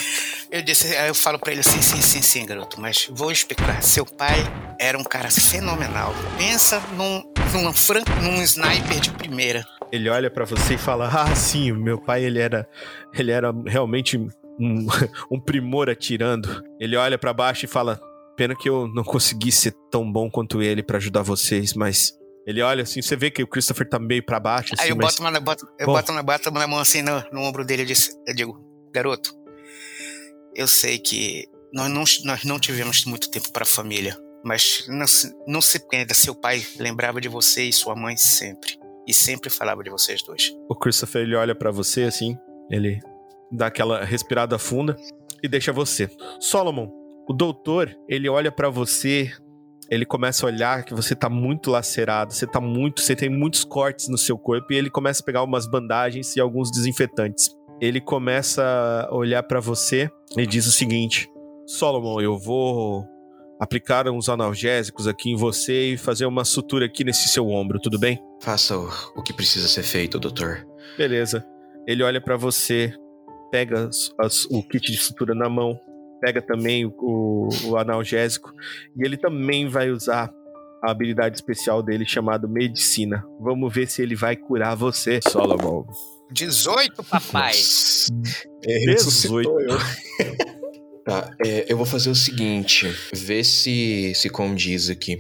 Eu disse, eu falo pra ele assim, sim, sim, sim, garoto, mas vou explicar. Seu pai era um cara fenomenal. Pensa num, num, fran, num sniper de primeira. Ele olha pra você e fala: "Ah, sim, meu pai ele era ele era realmente um, um primor atirando". Ele olha pra baixo e fala: "Pena que eu não consegui ser tão bom quanto ele pra ajudar vocês, mas ele olha assim, você vê que o Christopher tá meio pra baixo assim, Aí eu mas boto, uma, boto, eu boto, uma, boto uma mão assim no, no ombro dele e eu digo, garoto, eu sei que nós não, nós não tivemos muito tempo para a família, mas não, se- não se prenda, seu pai lembrava de você e sua mãe sempre. E sempre falava de vocês dois. o Christopher ele olha pra você assim, ele dá aquela respirada funda e deixa você. Solomon, o doutor, ele olha pra você, ele começa a olhar que você tá muito lacerado, você tá muito, você tem muitos cortes no seu corpo e ele começa a pegar umas bandagens e alguns desinfetantes. Ele começa a olhar pra você e diz o seguinte: Solomon, eu vou aplicar uns analgésicos aqui em você e fazer uma sutura aqui nesse seu ombro, tudo bem? Faça o, o que precisa ser feito, doutor. Beleza. Ele olha pra você, pega as- as- o kit de sutura na mão, pega também o, o- o analgésico e ele também vai usar a habilidade especial dele chamado medicina. Vamos ver se ele vai curar você, Solomon. 18, papai! Nossa. É, 18. ressuscitou eu. Tá, é, eu vou fazer o seguinte, ver se se condiz aqui.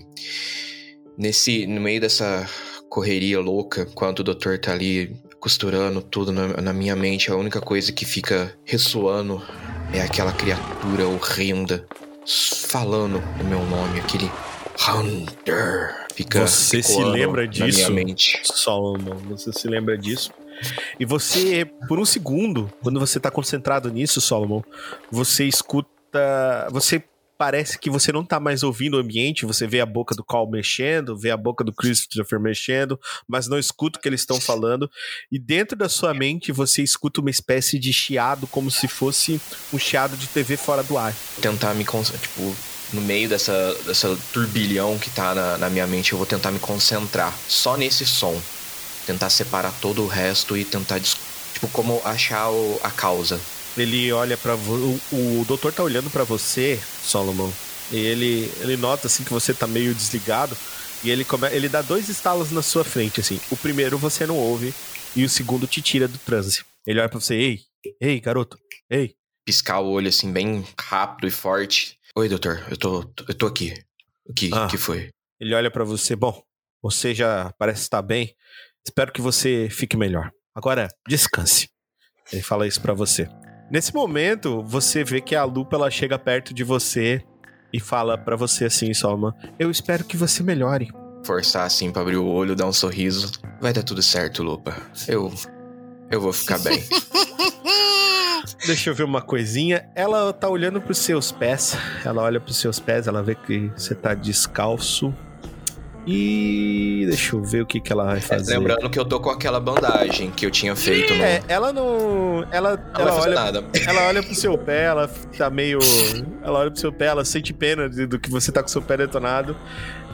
Nesse, no meio dessa correria louca, enquanto o doutor tá ali costurando tudo na, na minha mente, a única coisa que fica ressoando é aquela criatura horrenda falando o meu nome, aquele Hunter. Fica Você se lembra na disso? minha mente. Solomon, você se lembra disso? E você, por um segundo, quando você tá concentrado nisso, Solomon, você escuta. Você parece que você não tá mais ouvindo o ambiente, você vê a boca do Carl mexendo, vê a boca do Christopher mexendo, mas não escuta o que eles estão falando. E dentro da sua mente você escuta uma espécie de chiado, como se fosse um chiado de TV fora do ar. tentar me concentrar, tipo, no meio dessa, dessa turbilhão que tá na, na minha mente, eu vou tentar me concentrar só nesse som. Tentar separar todo o resto e tentar, tipo, como achar o- a causa. Ele olha para o, o doutor tá olhando pra você, Solomon. E ele ele nota assim que você tá meio desligado e ele come, ele dá dois estalos na sua frente assim. O primeiro você não ouve e o segundo te tira do transe. Ele olha pra você, ei, ei, garoto, ei. Piscar o olho, assim, bem rápido e forte. Oi, doutor, eu tô, eu tô aqui. O que, Ah. que foi? Ele olha pra você, bom, você já parece estar bem. Espero que você fique melhor. Agora, descanse. Ele fala isso pra você. Nesse momento, você vê que a lupa ela chega perto de você e fala pra você assim, Solomon: "Eu espero que você melhore." Forçar, assim, pra abrir o olho, dar um sorriso. Vai dar tudo certo, Lupa. Eu. Eu vou ficar bem. Deixa eu ver uma coisinha. Ela tá olhando pros seus pés. Ela olha pros seus pés, ela vê que você tá descalço. E deixa eu ver o que, que ela vai fazer. Lembrando que eu tô com aquela bandagem que eu tinha feito no. É, ela não. Ela, Não ela olha. nada. Ela olha pro seu pé, ela tá meio. Ela olha pro seu pé, ela sente pena de- do que você tá com o seu pé detonado.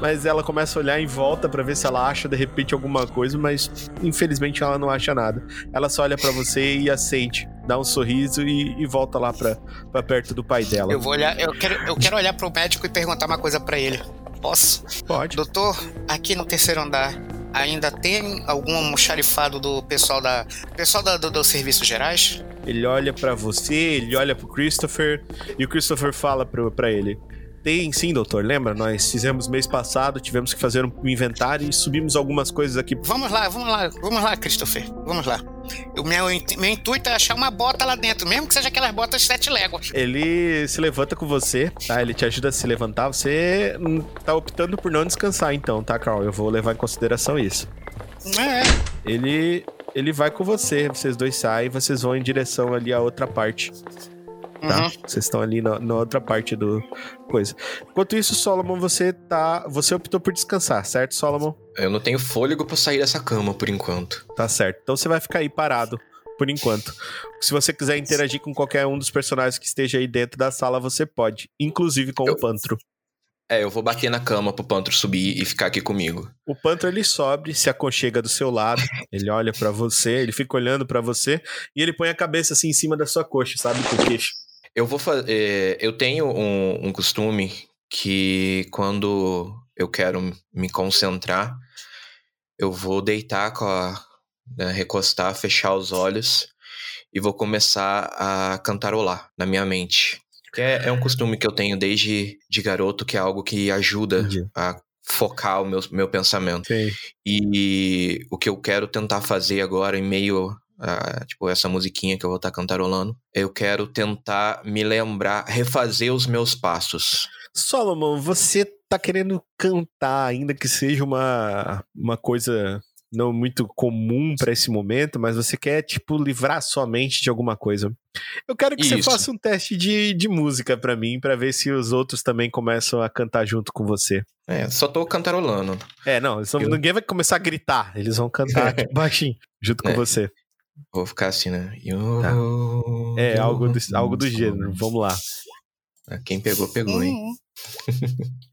Mas ela começa a olhar em volta pra ver se ela acha de repente alguma coisa, mas infelizmente ela não acha nada. Ela só olha pra você e assente, dá um sorriso e, e volta lá pra, pra perto do pai dela. Eu vou olhar, eu quero, eu quero olhar pro médico e perguntar uma coisa pra ele. Posso? Pode. Doutor, aqui no terceiro andar, ainda tem algum almoxarifado do pessoal da. Pessoal da, do, dos serviços gerais? Ele olha pra você, ele olha pro Christopher e o Christopher fala pro, pra ele. Tem sim, doutor. Lembra? Nós fizemos mês passado, tivemos que fazer um inventário e subimos algumas coisas aqui. Vamos lá, vamos lá, vamos lá, Christopher. Vamos lá. O meu, meu intuito é achar uma bota lá dentro, mesmo que seja aquelas botas sete léguas. Ele se levanta com você, tá? Ele te ajuda a se levantar. Você hum, tá optando por não descansar, então, tá, Carl? Eu vou levar em consideração isso. É, Ele, ele vai com você, vocês dois saem, vocês vão em direção ali à outra parte, tá? uhum. Vocês estão ali na, na outra parte do coisa. Enquanto isso, Solomon, você tá, você optou por descansar, certo, Solomon? Eu não tenho fôlego pra sair dessa cama por enquanto. Tá certo. Então você vai ficar aí parado por enquanto. Se você quiser interagir com qualquer um dos personagens que esteja aí dentro da sala, você pode, inclusive com Eu- o Pantro. É, eu vou bater na cama pro Pantro subir e ficar aqui comigo. O Pantro ele sobe, se aconchega do seu lado, ele olha pra você, ele fica olhando pra você e ele põe a cabeça assim em cima da sua coxa, sabe, com o queixo. Eu vou fazer. Eu tenho um, um costume que quando eu quero me concentrar, eu vou deitar com a. né, recostar, fechar os olhos e vou começar a cantarolar na minha mente. Que é, é um costume que eu tenho desde de garoto, que é algo que ajuda Entendi. a focar o meu, meu pensamento. E o que eu quero tentar fazer agora, em meio tipo, essa musiquinha que eu vou estar cantarolando, eu quero tentar me lembrar, refazer os meus passos. Solomon, você tá querendo cantar, ainda que seja uma, uma coisa não muito comum pra esse momento, mas você quer, tipo, livrar sua mente de alguma coisa. Eu quero que você Isso. faça um teste de, de música pra mim, pra ver se os outros também começam a cantar junto com você. É, só tô cantarolando. É, não, eles não- Eu- ninguém vai começar a gritar, eles vão cantar aqui baixinho, junto com É. você. Vou ficar assim, né? Tá. É, algo do, algo do gênero, vamos lá. Ah, Quem pegou, pegou, hein? Hum.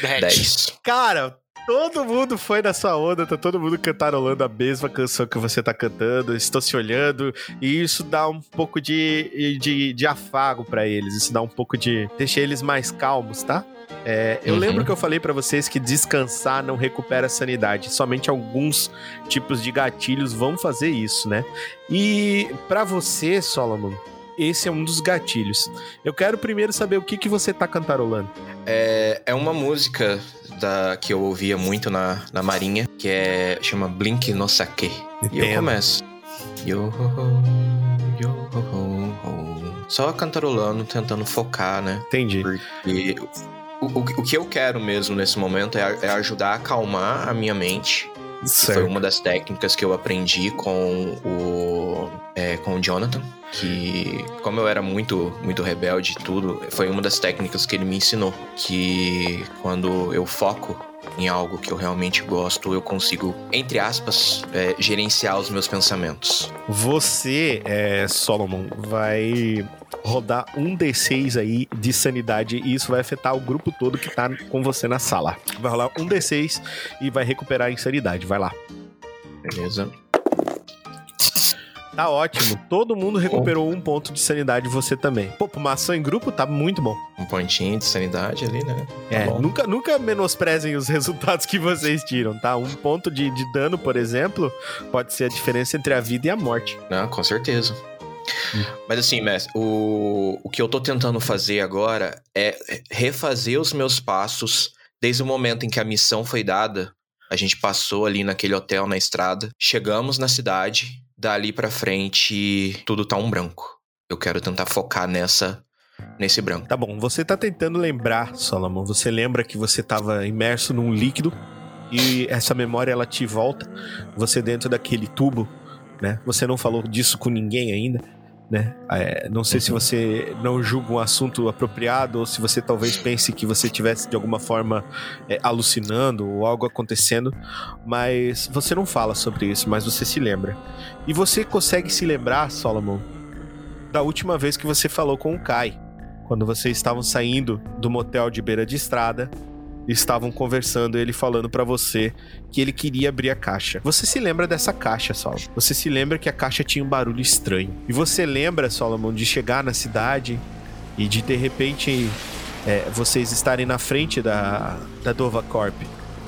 Dez. 10. Cara, todo mundo foi nessa onda, tá todo mundo cantarolando a mesma canção que você tá cantando, estão se olhando, e isso dá um pouco de, de, de afago pra eles, isso dá um pouco de. deixa eles mais calmos, tá? É, eu Uhum. lembro que eu falei pra vocês que descansar não recupera a sanidade. Somente alguns tipos de gatilhos vão fazer isso, né? E pra você, Solomon, esse é um dos gatilhos. Eu quero primeiro saber o que, que você tá cantarolando. É, é uma música da, que eu ouvia muito na, na Marinha, que é chama Blink no Sake. E eu começo. Yo, yo, ho, ho. Só cantarolando, tentando focar, né? Entendi. Porque o, o, o que eu quero mesmo nesse momento é, é ajudar a acalmar a minha mente. Foi uma das técnicas que eu aprendi com o, é, com o Jonathan. Que, como eu era muito, muito rebelde e tudo, foi uma das técnicas que ele me ensinou. Que quando eu foco em algo que eu realmente gosto, eu consigo, entre aspas, é, gerenciar os meus pensamentos. Você, é, Solomon, vai rodar um D6 aí de sanidade e isso vai afetar o grupo todo que tá com você na sala. Vai rolar um D6 e vai recuperar a insanidade. Vai lá. Beleza? Tá ótimo. Todo mundo recuperou um ponto de sanidade, você também. Pô, uma ação em grupo tá muito bom. Um pontinho de sanidade ali, né? Tá É, bom. nunca, nunca menosprezem os resultados que vocês tiram, tá? Um ponto de, de dano, por exemplo, pode ser a diferença entre a vida e a morte. Não, com certeza. Mas assim, mestre, o, o que eu tô tentando fazer agora é refazer os meus passos desde o momento em que a missão foi dada. A gente passou ali naquele hotel na estrada, chegamos na cidade, dali pra frente tudo tá um branco. Eu quero tentar focar nessa nesse branco. Tá bom, você tá tentando lembrar, Solomon. Você lembra que você tava imerso num líquido e essa memória ela te volta. Você dentro daquele tubo, né? Você não falou disso com ninguém ainda, né? É, não sei se você não julga um assunto apropriado ou se você talvez pense que você tivesse de alguma forma é, alucinando ou algo acontecendo, mas você não fala sobre isso, mas você se lembra. E você consegue se lembrar, Solomon, da última vez que você falou com o Kai, quando vocês estavam saindo do motel de beira de estrada estavam conversando, ele falando para você que ele queria abrir a caixa. Você se lembra dessa caixa, Solomon? Você se lembra que a caixa tinha um barulho estranho. E você lembra, Solomon, de chegar na cidade e de de repente é, vocês estarem na frente da, da Dova Corp.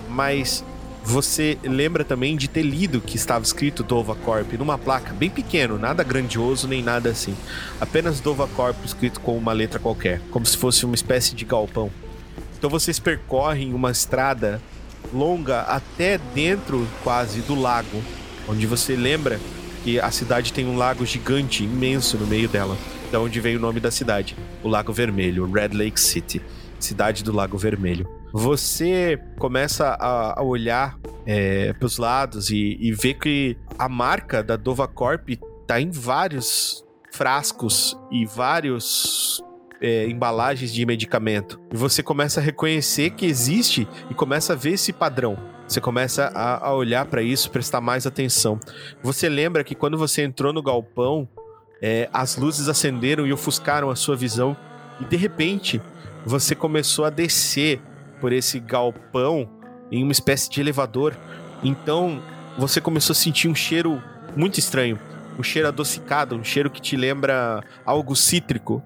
Mas você lembra também de ter lido que estava escrito Dova Corp numa placa bem pequeno, nada grandioso nem nada assim. Apenas Dova Corp escrito com uma letra qualquer, como se fosse uma espécie de galpão. Então vocês percorrem uma estrada longa até dentro quase do lago, onde você lembra que a cidade tem um lago gigante, imenso no meio dela. Da onde vem o nome da cidade, o Lago Vermelho, Red Lake City, cidade do Lago Vermelho. Você começa a, a olhar é, para os lados e, e ver que a marca da Dova Corp tá em vários frascos e vários é, embalagens de medicamento. E você começa a reconhecer que existe e começa a ver esse padrão. Você começa a, a olhar para isso, prestar mais atenção. Você lembra que quando você entrou no galpão, é, as luzes acenderam e ofuscaram a sua visão, e de repente você começou a descer por esse galpão em uma espécie de elevador. Então você começou a sentir um cheiro muito estranho, um cheiro adocicado, um cheiro que te lembra algo cítrico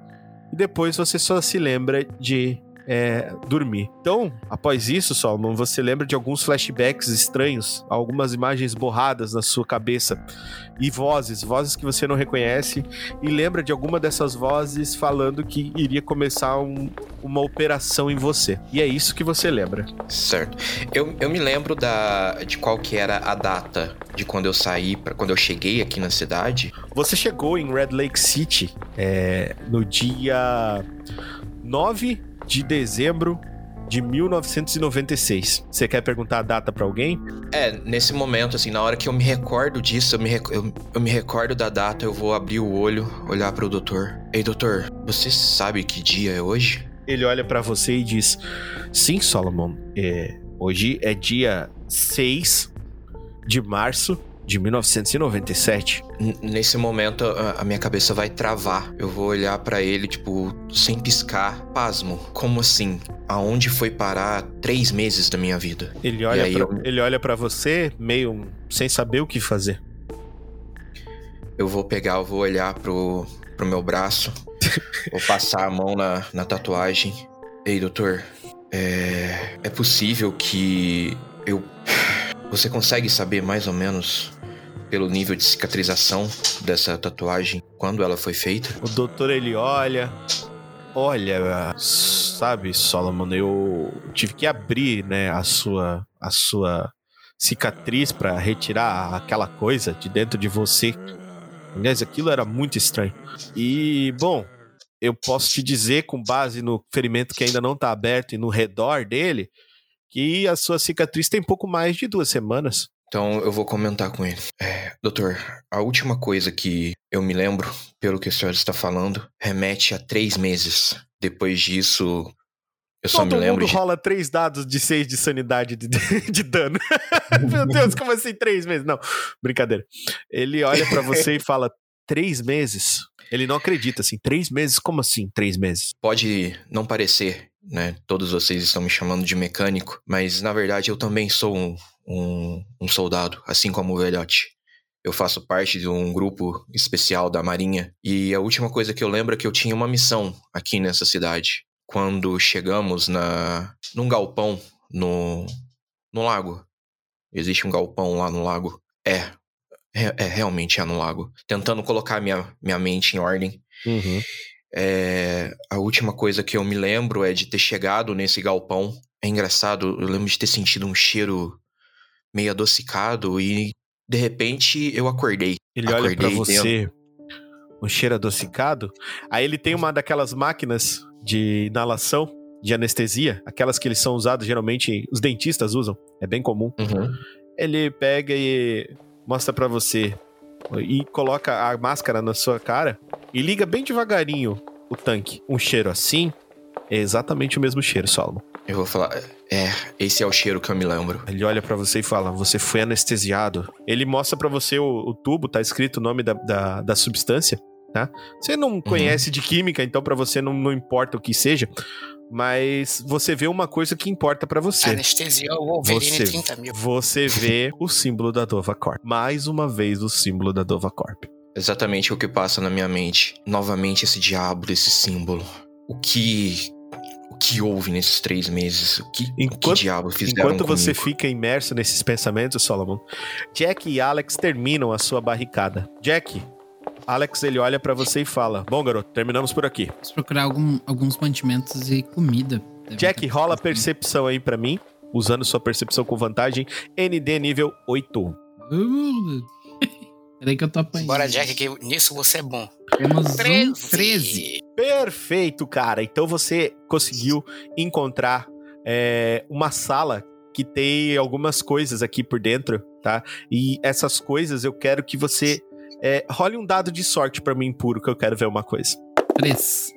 e depois você só se lembra de é, dormir. Então, após isso, Solomon, você lembra de alguns flashbacks estranhos, algumas imagens borradas na sua cabeça e vozes, vozes que você não reconhece, e lembra de alguma dessas vozes falando que iria começar um, uma operação em você. E é isso que você lembra. Certo. Eu, eu me lembro da, de qual que era a data de quando eu saí, para quando eu cheguei aqui na cidade. Você chegou em Red Lake City é, no dia 9 de dezembro de 1996. Você quer perguntar a data para alguém? É, nesse momento, assim, na hora que eu me recordo disso, eu me, eu, eu me recordo da data, eu vou abrir o olho, olhar para o doutor. Ei, doutor, você sabe que dia é hoje? Ele olha para você e diz: Sim, Solomon, é, hoje é dia 6 de março de 1997. nesse momento, a, minha cabeça vai travar. Eu vou olhar para ele, tipo, sem piscar. Pasmo. Como assim? Aonde foi parar três meses da minha vida? Ele olha, pra, eu... ele olha para você, meio sem saber o que fazer. Eu vou pegar, eu vou olhar pro, pro meu braço. vou passar a mão na, na tatuagem. Ei, doutor, é, é possível que eu. Você consegue saber mais ou menos pelo nível de cicatrização dessa tatuagem quando ela foi feita? O doutor ele olha, olha, sabe, Solomon, eu tive que abrir, né, a sua a sua cicatriz para retirar aquela coisa de dentro de você. Aliás, aquilo era muito estranho. E, bom, eu posso te dizer, com base no ferimento que ainda não está aberto e no redor dele, que a sua cicatriz tem pouco mais de duas semanas. Então eu vou comentar com ele. É, doutor, a última coisa que eu me lembro, pelo que a senhora está falando, remete a três meses. Depois disso, eu só Todo me lembro. Todo mundo de... rola três dados de seis de sanidade de, de dano. Meu Deus, como assim três meses? Não, brincadeira. Ele olha para você e fala: três meses? Ele não acredita, assim, três meses? Como assim, três meses? Pode não parecer, né? Todos vocês estão me chamando de mecânico, mas na verdade eu também sou um, um, um soldado, assim como o velhote. Eu faço parte de um grupo especial da Marinha e a última coisa que eu lembro é que eu tinha uma missão aqui nessa cidade. Quando chegamos na num galpão no, no lago. Existe um galpão lá no lago? É, é, é realmente é no lago. Tentando colocar minha, minha mente em ordem. Uhum. É, a última coisa que eu me lembro é de ter chegado nesse galpão. É engraçado, eu lembro de ter sentido um cheiro meio adocicado e de repente eu acordei. Ele acordei olha para você, dentro. um cheiro adocicado. Aí ele tem uma daquelas máquinas de inalação, de anestesia, aquelas que eles são usadas geralmente, os dentistas usam, é bem comum. Uhum. Ele pega e mostra para você e coloca a máscara na sua cara e liga bem devagarinho o tanque. Um cheiro assim é exatamente o mesmo cheiro, Solomon. Eu vou falar, é, esse é o cheiro que eu me lembro. Ele olha pra você e fala: Você foi anestesiado. Ele mostra pra você o, o tubo, tá escrito o nome da, da, da substância, tá? Você não conhece de química, então pra você não, não importa o que seja. Mas você vê uma coisa que importa pra você. Anestesia o Wolverine Você, 30 mil. você vê o símbolo da Dova Corp. Mais uma vez o símbolo da Dova Corp. Exatamente o que passa na minha mente. Novamente esse diabo, esse símbolo. O que. O que houve nesses três meses? O que, o que Enquanto- diabo fizeram Enquanto você comigo? fica imerso nesses pensamentos, Solomon, Jack e Alex terminam a sua barricada. Jack, Alex ele olha pra você e fala: Bom, garoto, terminamos por aqui. Vamos procurar algum- alguns mantimentos e comida. Jack, rola bastante. percepção aí pra mim, usando sua percepção com vantagem, ND nível 8. Uh, Peraí que eu tô apanhando. Bora, Jack, que nisso você é bom. Temos um 13. 13. Perfeito, cara. Então você conseguiu encontrar é, uma sala que tem algumas coisas aqui por dentro, tá? E essas coisas eu quero que você é, role um dado de sorte pra mim puro, que eu quero ver uma coisa. 3.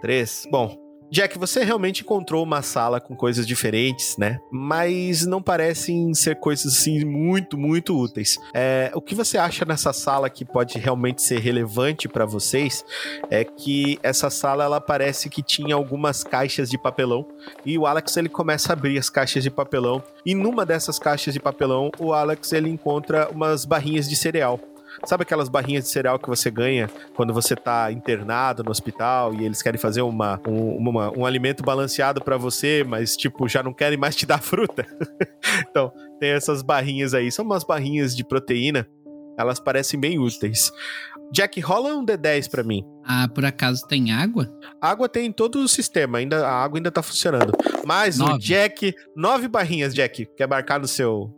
Três. Bom, Jack, você realmente encontrou uma sala com coisas diferentes, né? Mas não parecem ser coisas assim muito, muito úteis. É, o que você acha nessa sala que pode realmente ser relevante pra vocês é que essa sala ela parece que tinha algumas caixas de papelão e o Alex ele começa a abrir as caixas de papelão e numa dessas caixas de papelão o Alex ele encontra umas barrinhas de cereal. Sabe aquelas barrinhas de cereal que você ganha quando você tá internado no hospital e eles querem fazer uma, um, uma- um alimento balanceado pra você, mas tipo, já não querem mais te dar fruta? então, tem essas barrinhas aí. São umas barrinhas de proteína. Elas parecem bem úteis. Jack, rola um D10 pra mim. Ah, por acaso tem água? Água tem em todo o sistema, ainda, a água ainda tá funcionando. Mas o Nove. Jack, nove barrinhas, Jack, quer marcar no seu.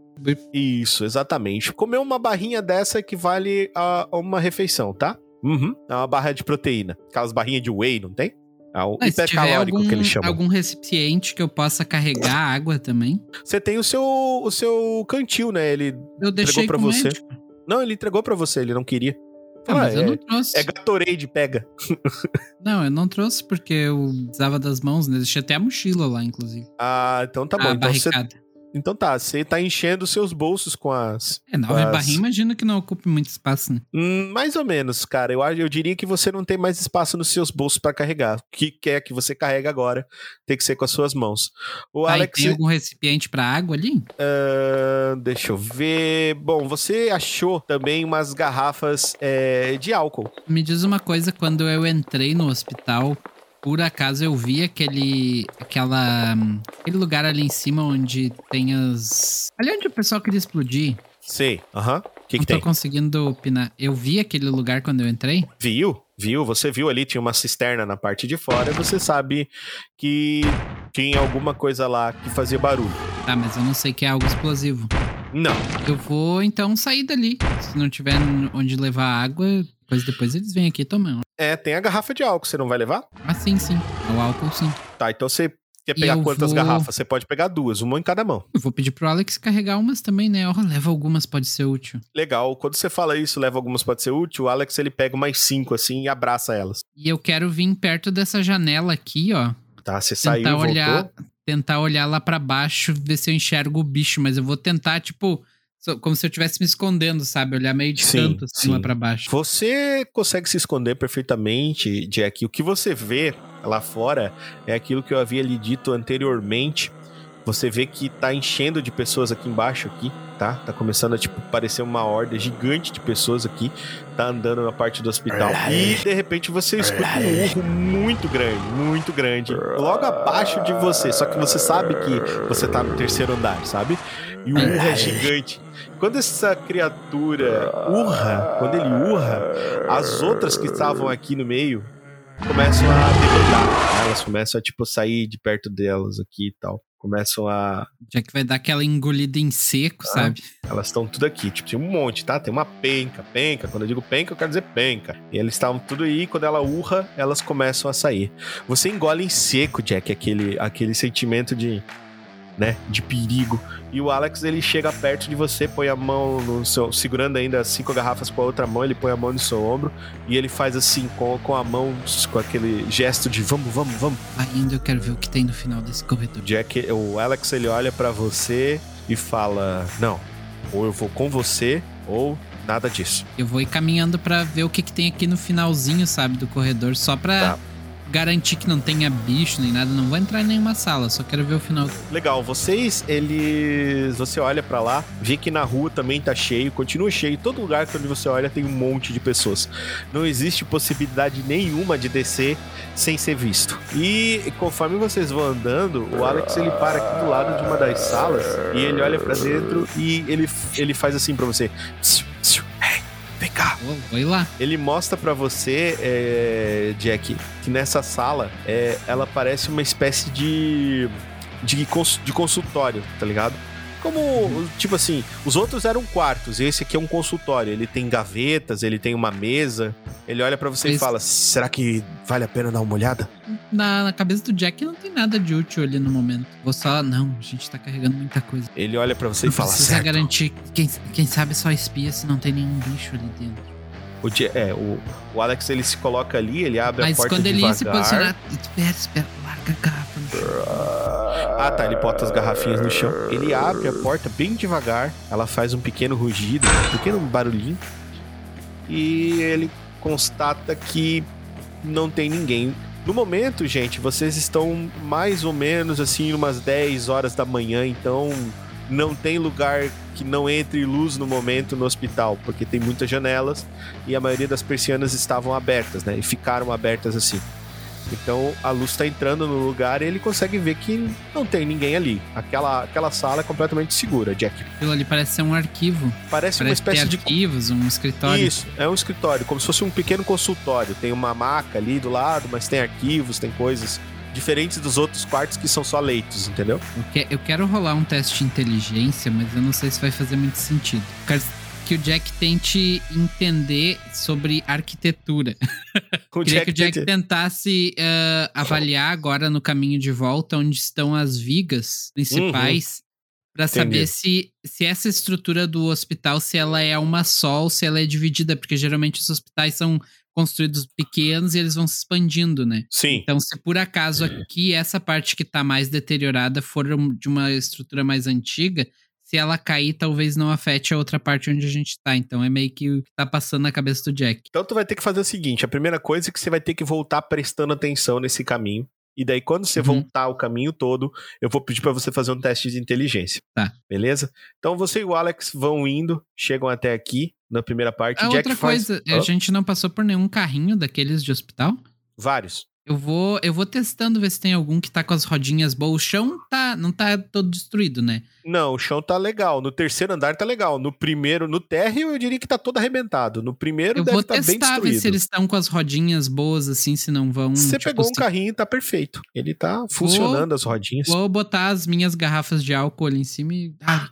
Isso, exatamente. Comer uma barrinha dessa equivale a a uma refeição, tá? Uhum. É uma barra de proteína. Aquelas barrinhas de whey, não tem? É o Ah, hipercalórico algum, que eles chamam. algum recipiente que eu possa carregar água também. Você tem o seu, o seu cantil, né? Ele. Eu deixei pra com o você. médico. Não, ele entregou pra você, ele não queria. Ah, mas Ah, eu é- não trouxe. É Gatorade, pega. Não, eu não trouxe porque eu precisava das mãos, né? Deixei até a mochila lá, inclusive. Ah, então tá bom. a Então, você, barricada. Então tá, você tá enchendo os seus bolsos com as. É, nove Mas- barrinhas, imagino que não ocupe muito espaço, né? Hum, mais ou menos, cara. Eu, eu diria que você não tem mais espaço nos seus bolsos pra carregar. O que quer que você carrega agora tem que ser com as suas mãos. O Tá, Alex. tem algum recipiente pra água ali? ah, deixa eu ver. Bom, você achou também umas garrafas é, de álcool. Me diz uma coisa, quando eu entrei no hospital, por acaso eu vi aquele. aquela. aquele lugar ali em cima onde tem as. Ali onde o pessoal queria explodir. Sei. Aham. O que, não que tô tem? conseguindo opinar. Eu vi aquele lugar quando eu entrei? Viu? Viu? Você viu ali, tinha uma cisterna na parte de fora. Você sabe que tinha alguma coisa lá que fazia barulho. Tá, mas eu não sei que é algo explosivo. Não. Eu vou então sair dali. Se não tiver onde levar água, depois, depois eles vêm aqui tomar. É, tem a garrafa de álcool. Você não vai levar? Ah, sim, sim. O álcool, sim. Tá, então você quer E pegar eu quantas vou- garrafas? Você pode pegar duas, uma em cada mão. Eu vou pedir pro Alex carregar umas também, né? Ó, leva algumas, pode ser útil. Legal. Quando você fala isso, leva algumas pode ser útil, o Alex ele pega mais cinco assim e abraça elas. E eu quero vir perto dessa janela aqui, ó. Tá, você saiu, tentar voltou. olhar, tentar olhar lá pra baixo, ver se eu enxergo o bicho, mas eu vou tentar, tipo, como se eu estivesse me escondendo, sabe? Olhar meio de Sim, canto, assim, lá sim. pra baixo. Você consegue se esconder perfeitamente, Jack. O que você vê lá fora é aquilo que eu havia lhe dito anteriormente. Você vê que tá enchendo de pessoas aqui embaixo aqui, tá? Tá começando a tipo parecer uma horda gigante de pessoas aqui, tá andando na parte do hospital. E de repente você escuta um urro muito grande, muito grande, logo abaixo de você. Só que você sabe que você tá no terceiro andar, sabe? E o urro é gigante. Quando essa criatura urra, quando ele urra, as outras que estavam aqui no meio começam a debandar. né? Elas começam a, tipo, sair de perto delas aqui e tal. Começam a. Já que vai dar aquela engolida em seco, Ah. sabe? Elas estão tudo aqui. Tipo, tem um monte, tá? Tem uma penca, penca. Quando eu digo penca, eu quero dizer penca. E eles estavam tudo aí. Quando ela urra, elas começam a sair. Você engole em seco, Jack, aquele, aquele sentimento de. Né, de perigo. E o Alex ele chega perto de você, põe a mão no seu, segurando ainda cinco garrafas com a outra mão, ele põe a mão no seu ombro e ele faz assim com, com a mão, com aquele gesto de vamos, vamos, vamos. Ainda eu quero ver o que tem no final desse corredor. Jack, o Alex ele olha pra você e fala: "Não, ou eu vou com você ou nada disso". Eu vou ir caminhando pra ver o que, que tem aqui no finalzinho, sabe, do corredor, só pra Tá. Garantir que não tenha bicho nem nada. Não vou entrar em nenhuma sala, só quero ver o final. Legal, vocês, eles. Você olha pra lá, vê que na rua também tá cheio, continua cheio. Todo lugar que você olha tem um monte de pessoas. Não existe possibilidade nenhuma de descer sem ser visto. E conforme vocês vão andando, o Alex ele para aqui do lado de uma das salas e ele olha pra dentro e ele, ele faz assim pra você: "Tsiu, tsiu, Hey, vem cá. Vou, vou ir lá. Ele mostra pra você, é, Jack, que nessa sala é, ela parece uma espécie de, de, de consultório, tá ligado? Como, tipo assim, os outros eram quartos, esse aqui é um consultório. Ele tem gavetas, ele tem uma mesa. Ele olha pra você e Mas- fala: será que vale a pena dar uma olhada? Na, na cabeça do Jack não tem nada de útil ali no momento. Vou só. Não, a gente tá carregando muita coisa. Ele olha pra você Não e fala: precisa certo. garantir. Quem, quem sabe só espia se não tem nenhum bicho ali dentro. O, é, o, o Alex ele se coloca ali, ele abre a Mas porta quando ele devagar. se posicionar. Espera, espera. Ah, tá. Ele bota as garrafinhas no chão. Ele abre a porta bem devagar. Ela faz um pequeno rugido, um pequeno barulhinho. E ele constata que não tem ninguém. No momento, gente, vocês estão mais ou menos assim, umas 10 horas da manhã, então não tem lugar que não entre luz no momento no hospital, porque tem muitas janelas e a maioria das persianas estavam abertas, né? E ficaram abertas assim. Então a luz está entrando no lugar e ele consegue ver que não tem ninguém ali. Aquela, aquela sala é completamente segura, Jack. Aquilo ali parece ser um arquivo. Parece, uma Parece ter espécie de. arquivos, um escritório. Isso, é um escritório, como se fosse um pequeno consultório. Tem uma maca ali do lado, mas tem arquivos, tem coisas diferentes dos outros quartos que são só leitos, entendeu? Eu quero rolar um teste de inteligência, mas eu não sei se vai fazer muito sentido. Que o Jack tente entender sobre arquitetura. O Queria que o Jack tenta- tentasse eh, avaliar agora no caminho de volta onde estão as vigas principais. Pra saber Entendi. se, se essa estrutura do hospital, se ela é uma só ou se ela é dividida, porque geralmente os hospitais são construídos pequenos e eles vão se expandindo, né? Sim. Então, se por acaso aqui essa parte que tá mais deteriorada for de uma estrutura mais antiga, se ela cair, talvez não afete a outra parte onde a gente tá. Então é meio que o que tá passando na cabeça do Jack. Então tu vai ter que fazer o seguinte: a primeira coisa é que você vai ter que voltar prestando atenção nesse caminho. E daí, quando você Uhum. voltar o caminho todo, eu vou pedir pra você fazer um teste de inteligência. Tá. Beleza? Então você e o Alex vão indo, chegam até aqui, na primeira parte. A Jack outra faz coisa, Hã? a gente não passou por nenhum carrinho daqueles de hospital? vários. Eu vou, eu vou testando ver se tem algum que tá com as rodinhas boas. O chão tá, não tá todo destruído, né? Não, o chão tá legal. No terceiro andar tá legal. No primeiro, no térreo, eu diria que tá todo arrebentado. No primeiro Eu deve vou estar bem testar ver destruído. se eles estão com as rodinhas boas assim, se não vão. Você tipo, pegou um se- carrinho e tá perfeito. Ele tá funcionando as rodinhas. Vou botar as minhas garrafas de álcool ali em cima e. Ai,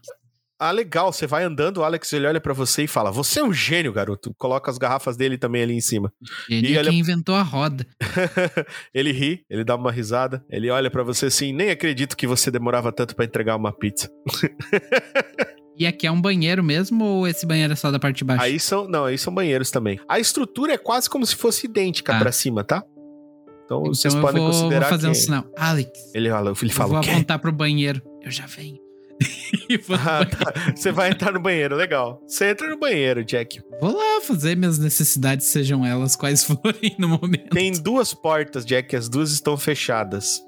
Ah, legal. Você vai andando, o Alex ele olha pra você e fala: Você é um gênio, garoto. Coloca as garrafas dele também ali em cima. ele E é olha- quem inventou a roda. ele ri, ele dá uma risada, ele olha pra você assim: Nem acredito que você demorava tanto pra entregar uma pizza. E aqui é um banheiro mesmo ou esse banheiro é só da parte de baixo? Aí são, não, aí são banheiros também. A estrutura é quase como se fosse idêntica Tá. pra cima, tá? Então, então vocês eu podem vou, vou considerar fazer que um sinal. Alex, ele fala, ele eu fala vou o quê? apontar pro banheiro. Eu já venho. Ah, tá. Você vai entrar no banheiro, legal. Você entra no banheiro, Jack. vou lá fazer minhas necessidades, sejam elas quais forem no momento. Tem duas portas, Jack, as duas estão fechadas.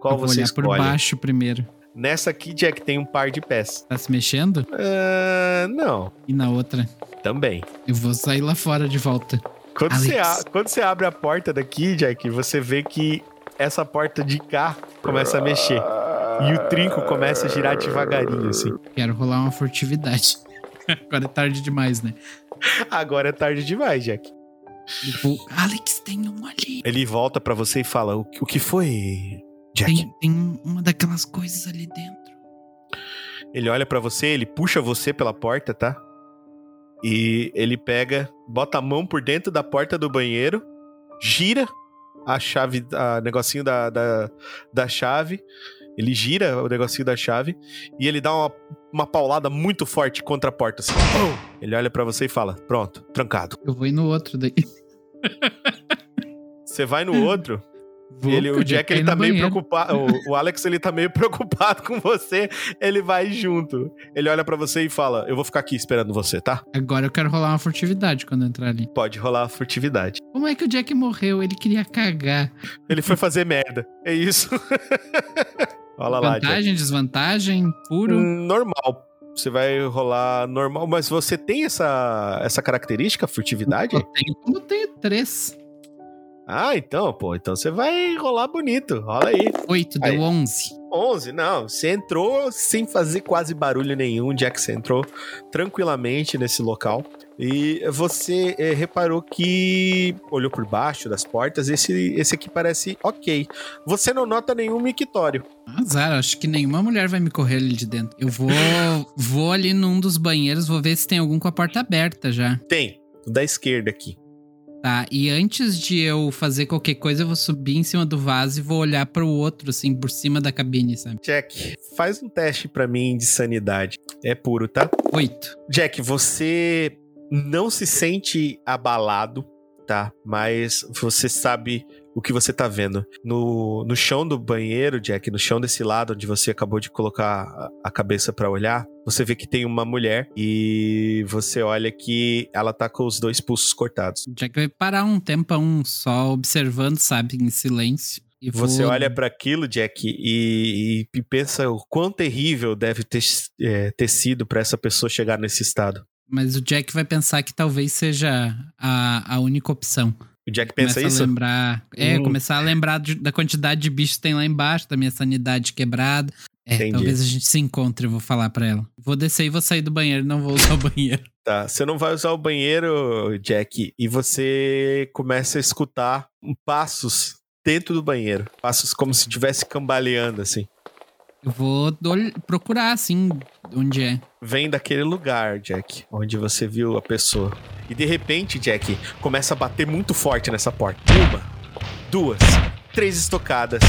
Qual eu vou você olhar por escolhe? baixo primeiro. Nessa aqui, Jack, tem um par de pés. Tá se mexendo? Ah, não, E na outra, também. eu vou sair lá fora de volta. Quando Alex. você, a- quando você abre a porta daqui, Jack, você vê que essa porta de cá começa a mexer. E o trinco começa a girar devagarinho, assim. Quero rolar uma furtividade. Agora é tarde demais, né? Agora é tarde demais, Jack. Tipo, Alex, tem um ali. Ele volta pra você e fala: O, o que foi, Jack? Tem, tem uma daquelas coisas ali dentro. Ele olha pra você, ele puxa você pela porta, tá? E ele pega, bota a mão por dentro da porta do banheiro, gira a chave, a negocinho da, da, da chave Ele gira o negocinho da chave e ele dá uma, uma paulada muito forte contra a porta. Assim. Ele olha pra você e fala: Pronto, trancado. Eu vou ir no outro daí. Você vai no outro. Vou, Ele, o Jack ele tá meio banheiro. preocupado. O, o Alex ele tá meio preocupado com você. Ele vai junto. Ele olha pra você e fala: Eu vou ficar aqui esperando você, tá? Agora eu quero rolar uma furtividade quando entrar ali. Pode rolar a furtividade. Como é que o Jack morreu? Ele queria cagar. Ele foi fazer merda. É isso. Lá. Vantagem, desvantagem, puro. Hum, Normal. Você vai rolar normal, mas você tem essa, essa característica, furtividade? Eu tenho, como eu tenho três. Ah, então, pô. Então você vai rolar bonito. Rola aí. Oito, Aí. deu onze. 11, não. Você entrou sem fazer quase barulho nenhum, Jack. Você entrou tranquilamente nesse local. E você eh, reparou que olhou por baixo das portas. Esse, esse aqui parece ok. Você não nota nenhum mictório. Azar, acho que nenhuma mulher vai me correr ali de dentro. Eu vou, vou ali num dos banheiros, vou ver se tem algum com a porta aberta já. Tem, o da esquerda aqui. Tá, e antes de eu fazer qualquer coisa, eu vou subir em cima do vaso e vou olhar pro outro, assim, por cima da cabine, sabe? Jack, faz um teste pra mim de sanidade. É puro, tá? Oito. Jack, você não se sente abalado, tá? Mas você sabe o que você tá vendo. No, no chão do banheiro, Jack, no chão desse lado onde você acabou de colocar a, cabeça pra olhar, você vê que tem uma mulher e você olha que ela tá com os dois pulsos cortados. O Jack vai parar um tempão só observando, sabe, em silêncio. E vou- Você olha pra aquilo, Jack, e, e pensa o quão terrível deve ter, é, ter sido pra essa pessoa chegar nesse estado. Mas o Jack vai pensar que talvez seja a, a única opção. O Jack pensa Começa isso? a lembrar. É, Hum. começar a lembrar de- da quantidade de bichos que tem lá embaixo, da minha sanidade quebrada. É, Entendi. talvez a gente se encontre, eu vou falar pra ela. Vou descer e vou sair do banheiro, não vou usar o banheiro. Tá, você não vai usar o banheiro, Jack, e você começa a escutar passos dentro do banheiro. Passos como se estivesse cambaleando, assim. Eu vou procurar, assim, onde é. Vem daquele lugar, Jack, onde você viu a pessoa. E de repente, Jack, começa a bater muito forte nessa porta. Uma, duas, três estocadas.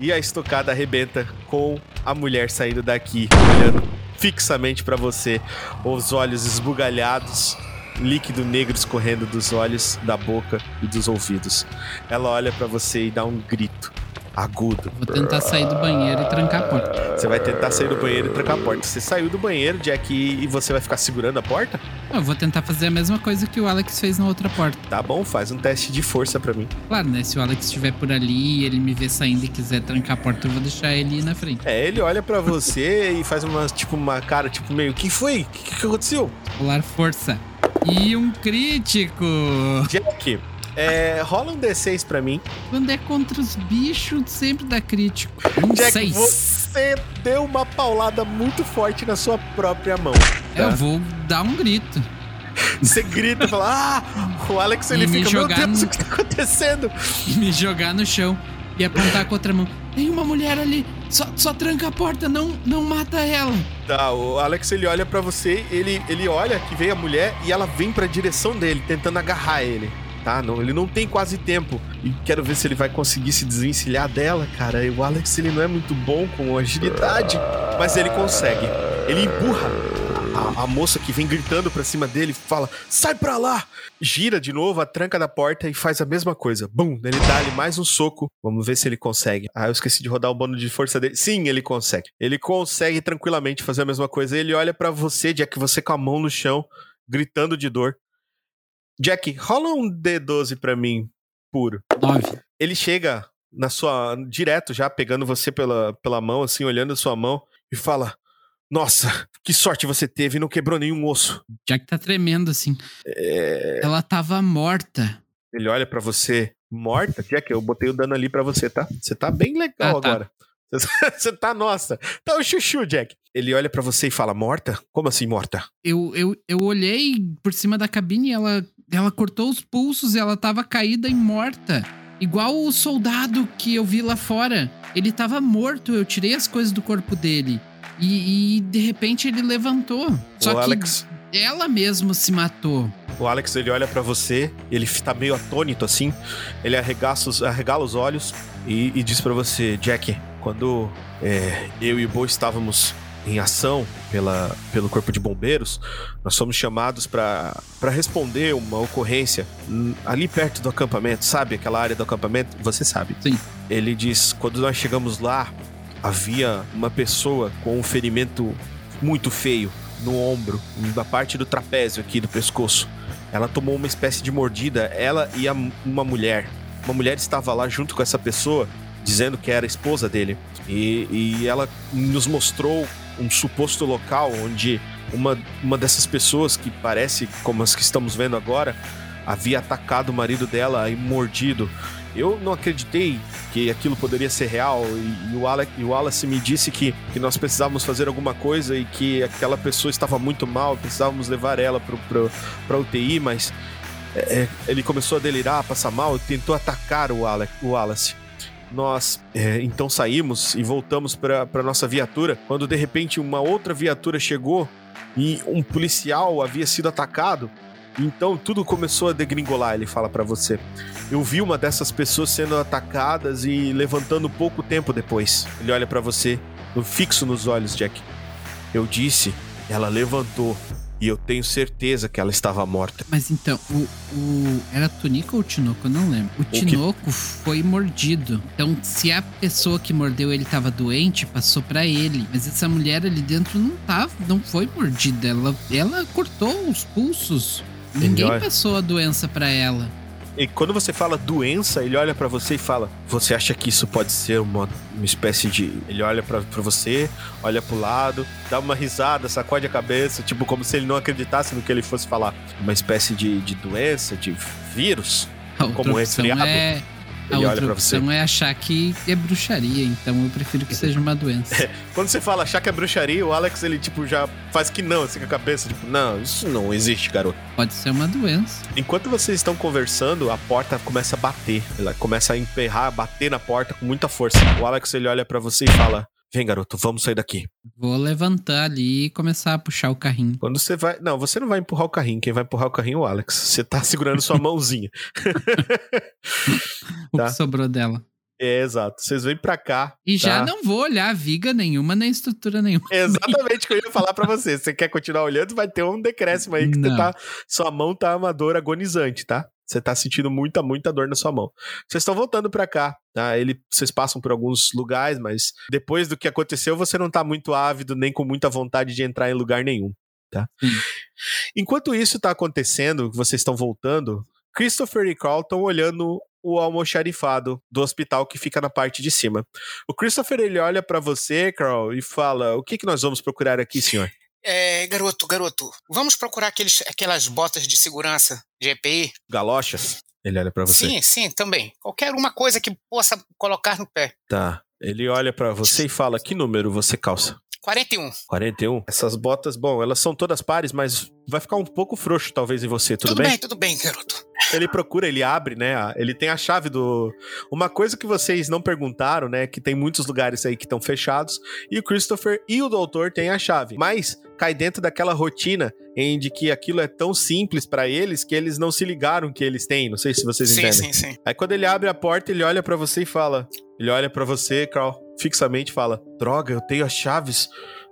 E a estocada arrebenta com a mulher saindo daqui, olhando fixamente pra você, os olhos esbugalhados, líquido negro escorrendo dos olhos, da boca e dos ouvidos. Ela olha pra você e dá um grito agudo. Vou tentar sair do banheiro e trancar a porta. Você vai tentar sair do banheiro e trancar a porta. Você saiu do banheiro, Jack, e você vai ficar segurando a porta? Eu vou tentar fazer a mesma coisa que o Alex fez na outra porta. Tá bom, faz um teste de força pra mim. Claro, né? Se o Alex estiver por ali e ele me ver saindo e quiser trancar a porta, eu vou deixar ele ir na frente. É, ele olha pra você e faz uma, tipo, uma cara, tipo, meio, que foi? O que, que aconteceu? Rolar força. E um crítico! Jack, é, rola um D6 pra mim. Quando é contra os bichos, sempre dá crítico. Um Jack, seis. você deu uma paulada muito forte na sua própria mão. Eu tá? vou dar um grito. Você grita e fala, ah! O Alex, ele E me fica, jogar meu Deus, no- o que tá acontecendo? E me jogar no chão e apontar com outra mão. Tem uma mulher ali. Só, só tranca a porta, não, não mata ela. Tá, o Alex ele olha pra você, ele, ele olha que veio a mulher e ela vem pra direção dele, tentando agarrar ele. Tá, não, ele não tem quase tempo. E quero ver se ele vai conseguir se desvencilhar dela, cara. E o Alex ele não é muito bom com agilidade, mas ele consegue. Ele empurra a, a moça que vem gritando pra cima dele, fala: "Sai pra lá!" Gira de novo a tranca da porta e faz a mesma coisa. Bum, ele dá ali mais um soco. Vamos ver se ele consegue. Ah, eu esqueci de rodar o bônus de força dele. Sim, ele consegue. Ele consegue tranquilamente fazer a mesma coisa. Ele olha pra você, Jack, você com a mão no chão, gritando de dor. Jack, rola um D12 pra mim, puro. Nove. Ele chega na sua direto já pegando você pela, pela mão assim, olhando a sua mão e fala: "Nossa, que sorte você teve, não quebrou nenhum osso". Jack tá tremendo assim. É, Ela tava morta. Ele olha pra você, morta, Jack, eu botei o dano ali pra você, tá? Você tá bem legal Ah, tá. agora. Você tá, nossa. Tá o chuchu, Jack. Ele olha pra você e fala, morta? Como assim, morta? Eu, eu, eu olhei por cima da cabine e ela, ela cortou os pulsos e ela tava caída e morta. Igual o soldado que eu vi lá fora. Ele tava morto, eu tirei as coisas do corpo dele. E, e, de repente ele levantou. Só o que Alex, ela mesmo se matou. o Alex, ele olha pra você, ele tá meio atônito assim, ele arregaça os, arregala os olhos e, e diz pra você, Jack, quando é, eu e o Bo estávamos em ação pela, pelo Corpo de Bombeiros, nós fomos chamados para responder uma ocorrência ali perto do acampamento, sabe? Aquela área do acampamento, você sabe. Sim. Ele diz: quando nós chegamos lá, havia uma pessoa com um ferimento muito feio no ombro, na parte do trapézio aqui do pescoço. Ela tomou uma espécie de mordida, ela e a, uma mulher. Uma mulher estava lá junto com essa pessoa, dizendo que era a esposa dele. E, e ela nos mostrou um suposto local onde uma, uma dessas pessoas, que parece como as que estamos vendo agora, havia atacado o marido dela e mordido. Eu não acreditei que aquilo poderia ser real e, e o, Alec, e o Wallace me disse que, que nós precisávamos fazer alguma coisa e que aquela pessoa estava muito mal, precisávamos levar ela para UTI, mas é, é, ele começou a delirar, a passar mal, tentou atacar o, Alec, o Wallace. Nós é, então saímos e voltamos para nossa viatura, quando de repente uma outra viatura chegou e um policial havia sido atacado. Então tudo começou a degringolar, ele fala para você. Eu vi uma dessas pessoas sendo atacadas e levantando pouco tempo depois. Ele olha para você, fixo nos olhos, Jack. Eu disse, ela levantou e eu tenho certeza que ela estava morta. Mas então, o, o era Tunico ou o Tinoco? Eu não lembro. O, o Tinoco que... foi mordido. Então, se a pessoa que mordeu ele estava doente, passou para ele. Mas essa mulher ali dentro não tava, não foi mordida. Ela, ela cortou os pulsos. Ninguém passou a doença para ela. E quando você fala doença, ele olha para você e fala: Você acha que isso pode ser uma, uma espécie de. Ele olha para você, olha pro lado, dá uma risada, sacode a cabeça, tipo como se ele não acreditasse no que ele fosse falar. Uma espécie de, de doença, de vírus, como resfriado. É a Ele outra opção é achar que é bruxaria, então eu prefiro que seja uma doença. Quando você fala achar que é bruxaria, o Alex ele tipo já faz que não, assim com a cabeça, tipo, não, isso não existe, garoto. Pode ser uma doença. Enquanto vocês estão conversando, a porta começa a bater. Ela começa a emperrar, bater na porta com muita força. O Alex ele olha para você e fala: Vem, garoto, vamos sair daqui. Vou levantar ali e começar a puxar o carrinho. Quando você vai. Não, você não vai empurrar o carrinho. Quem vai empurrar o carrinho é o Alex. Você tá segurando sua mãozinha. o tá? que sobrou dela. É, exato. Vocês vêm pra cá. E tá? já não vou olhar viga nenhuma, nem estrutura nenhuma. Exatamente o que eu ia falar pra você. Você quer continuar olhando, vai ter um decréscimo aí que tá. Sua mão tá amadora agonizante, tá? Você tá sentindo muita, muita dor na sua mão. Vocês estão voltando para cá, tá? Ele, vocês passam por alguns lugares, mas depois do que aconteceu, você não tá muito ávido nem com muita vontade de entrar em lugar nenhum, tá? Hum. Enquanto isso tá acontecendo, vocês estão voltando, Christopher e Carl estão olhando o almoxarifado do hospital que fica na parte de cima. O Christopher ele olha para você, Carl, e fala: "O que que nós vamos procurar aqui, senhor?" É, garoto, garoto, vamos procurar aqueles, aquelas botas de segurança de EPI? Galochas? Ele olha para você. Sim, sim, também. Qualquer uma coisa que possa colocar no pé. Tá. Ele olha para você e fala: Que número você calça? 41. 41? Essas botas, bom, elas são todas pares, mas vai ficar um pouco frouxo talvez em você, tudo, tudo bem? bem? Tudo bem, garoto. Ele procura, ele abre, né? Ele tem a chave do. Uma coisa que vocês não perguntaram, né? Que tem muitos lugares aí que estão fechados. E o Christopher e o doutor têm a chave. Mas cai dentro daquela rotina em de que aquilo é tão simples para eles que eles não se ligaram que eles têm. Não sei se vocês sim, entendem. Sim, sim, Aí quando ele abre a porta, ele olha para você e fala. Ele olha para você, Carl, fixamente fala: Droga, eu tenho as chaves.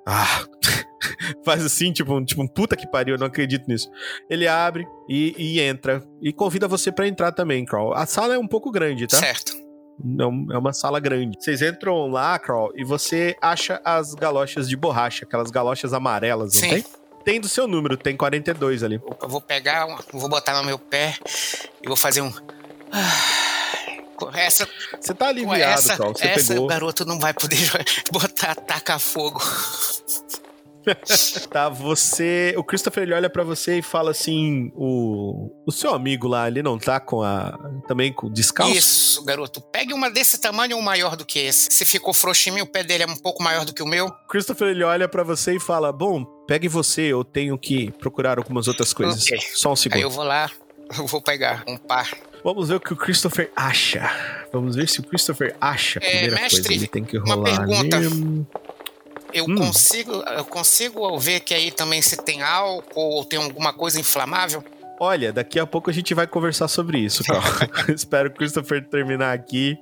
Ah, faz assim, tipo um, tipo um puta que pariu, eu não acredito nisso. Ele abre e, e entra. E convida você para entrar também, Carl. A sala é um pouco grande, tá? Certo. Não, é uma sala grande. Vocês entram lá, Carl, e você acha as galochas de borracha, aquelas galochas amarelas, não Sim. tem? Tem do seu número, tem 42 ali. Eu vou pegar, vou botar no meu pé e vou fazer um. Essa, você tá aliviado, essa, Carl. Você essa pegou. garoto não vai poder botar, tacar fogo. tá, você. O Christopher ele olha para você e fala assim: o, o seu amigo lá, ele não tá com a. também com descalço? Isso, garoto. Pegue uma desse tamanho ou maior do que esse. Se ficou frouxinho, o pé dele é um pouco maior do que o meu. Christopher ele olha para você e fala: Bom, pegue você, eu tenho que procurar algumas outras coisas. Okay. Só um segundo. Aí eu vou lá, eu vou pegar um par. Vamos ver o que o Christopher acha. Vamos ver se o Christopher acha a primeira é, mestre, coisa. Ele tem que rolar. Uma pergunta. Mesmo. Eu hum. consigo, eu consigo ver que aí também se tem álcool ou tem alguma coisa inflamável? Olha, daqui a pouco a gente vai conversar sobre isso, Carl. Espero o Christopher terminar aqui.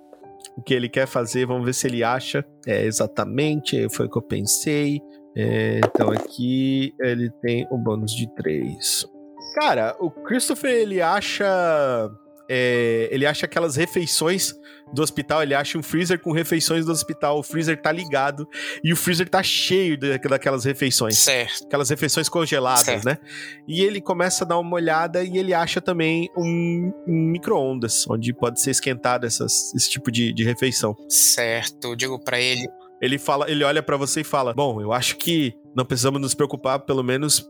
o que ele quer fazer. Vamos ver se ele acha. É, exatamente, foi o que eu pensei. É, então aqui ele tem o bônus de 3. Cara, o Christopher ele acha. É, ele acha aquelas refeições do hospital, ele acha um freezer com refeições do hospital. O freezer tá ligado e o freezer tá cheio de, daquelas refeições. Certo. Aquelas refeições congeladas, Certo. né? E ele começa a dar uma olhada e ele acha também um, um micro-ondas, onde pode ser esquentado essas, esse tipo de, de refeição. Certo. Digo pra ele. Ele fala, ele olha pra você e fala: Bom, eu acho que não precisamos nos preocupar, pelo menos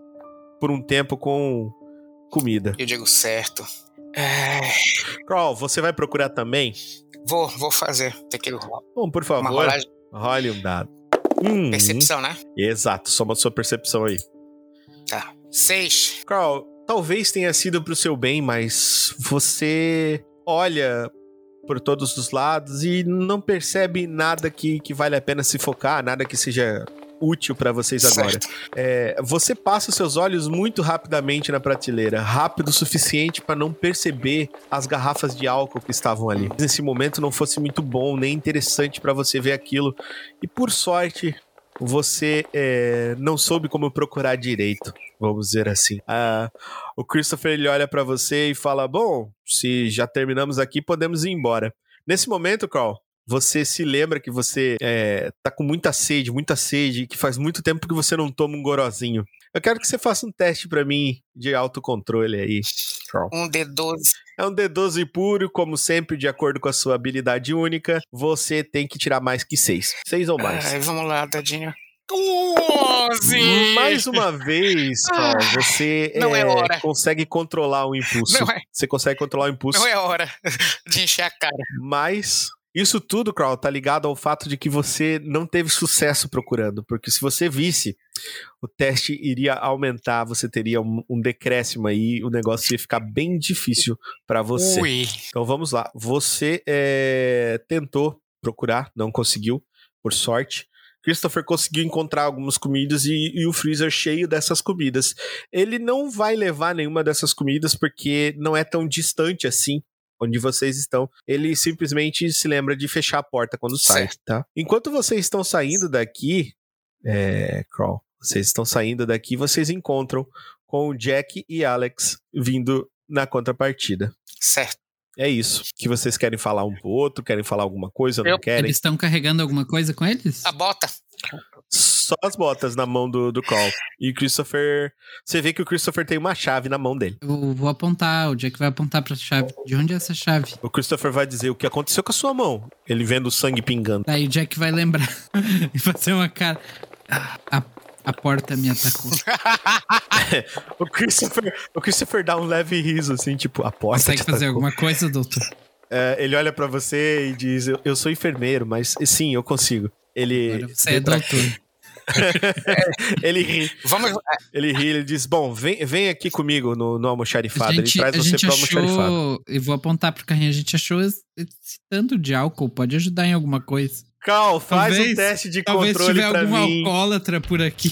por um tempo, com comida. Eu digo certo. É, Carl, você vai procurar também? vou, vou fazer. Tem que rolar Bom, por favor, role um dado. Hum, Percepção, né? Exato, soma a sua percepção aí. Tá. Seis. Carl, talvez tenha sido pro seu bem, mas você olha por todos os lados e não percebe nada que, que vale a pena se focar, nada que seja útil pra vocês agora. É, você passa os seus olhos muito rapidamente na prateleira, rápido o suficiente pra não perceber as garrafas de álcool que estavam ali. Nesse momento não fosse muito bom nem interessante pra você ver aquilo. E por sorte, você é, não soube como procurar direito, vamos dizer assim. Ah, o Christopher ele olha pra você e fala: Bom, se já terminamos aqui, podemos ir embora. Nesse momento, Carl, você se lembra que você é, tá com muita sede, muita sede, que faz muito tempo que você não toma um gorozinho. Eu quero que você faça um teste pra mim de autocontrole aí. Um D12. É um D12 puro, como sempre, de acordo com a sua habilidade única. Você tem que tirar mais que 6. 6 ou mais. Ai, vamos lá, tadinho. Onze! Mais uma vez, Carl, você Não é é, hora. consegue controlar o impulso. Não é, Você consegue controlar o impulso. não é hora de encher a cara. Mas isso tudo, Carl, tá ligado ao fato de que você não teve sucesso procurando. Porque se você visse, o teste iria aumentar, você teria um, um decréscimo aí, o negócio ia ficar bem difícil pra você. Ui. Então vamos lá. Você é, tentou procurar, não conseguiu, por sorte. Christopher conseguiu encontrar algumas comidas e, e o freezer cheio dessas comidas. Ele não vai levar nenhuma dessas comidas porque não é tão distante assim onde vocês estão. Ele simplesmente se lembra de fechar a porta quando sai, Certo. tá? Enquanto vocês estão saindo daqui, é, Crawl, vocês estão saindo daqui, vocês encontram com o Jack e Alex vindo na contrapartida. Certo. É isso. Que vocês querem falar um pro outro, querem falar alguma coisa, não Eu- querem? Eles estão carregando alguma coisa com eles? A bota. Só as botas na mão do, do Crawl. E o Christopher. Você vê que o Christopher tem uma chave na mão dele. Eu vou apontar, o Jack vai apontar pra chave. De onde é essa chave? O Christopher vai dizer o que aconteceu com a sua mão. Ele vendo o sangue pingando. Aí o Jack vai lembrar e fazer uma cara. Ah, A, a porta me atacou. O Christopher, o Christopher dá um leve riso, assim, tipo, a porta. Consegue te fazer atacou. alguma coisa, doutor? É, ele olha pra você e diz: eu, eu sou enfermeiro, mas sim, eu consigo. Ele. Agora você é doutor. ele ri, Vamos. ele ri, ele diz: Bom, vem, vem aqui comigo no, no almoxarifado. Ele gente, traz a você pro almoxarifado. Eu vou apontar pro carrinho. A gente achou esse tanto de álcool. Pode ajudar em alguma coisa. Cal, faz Talvez- um teste de Talvez controle tiver pra algum mim. alcoólatra por aqui.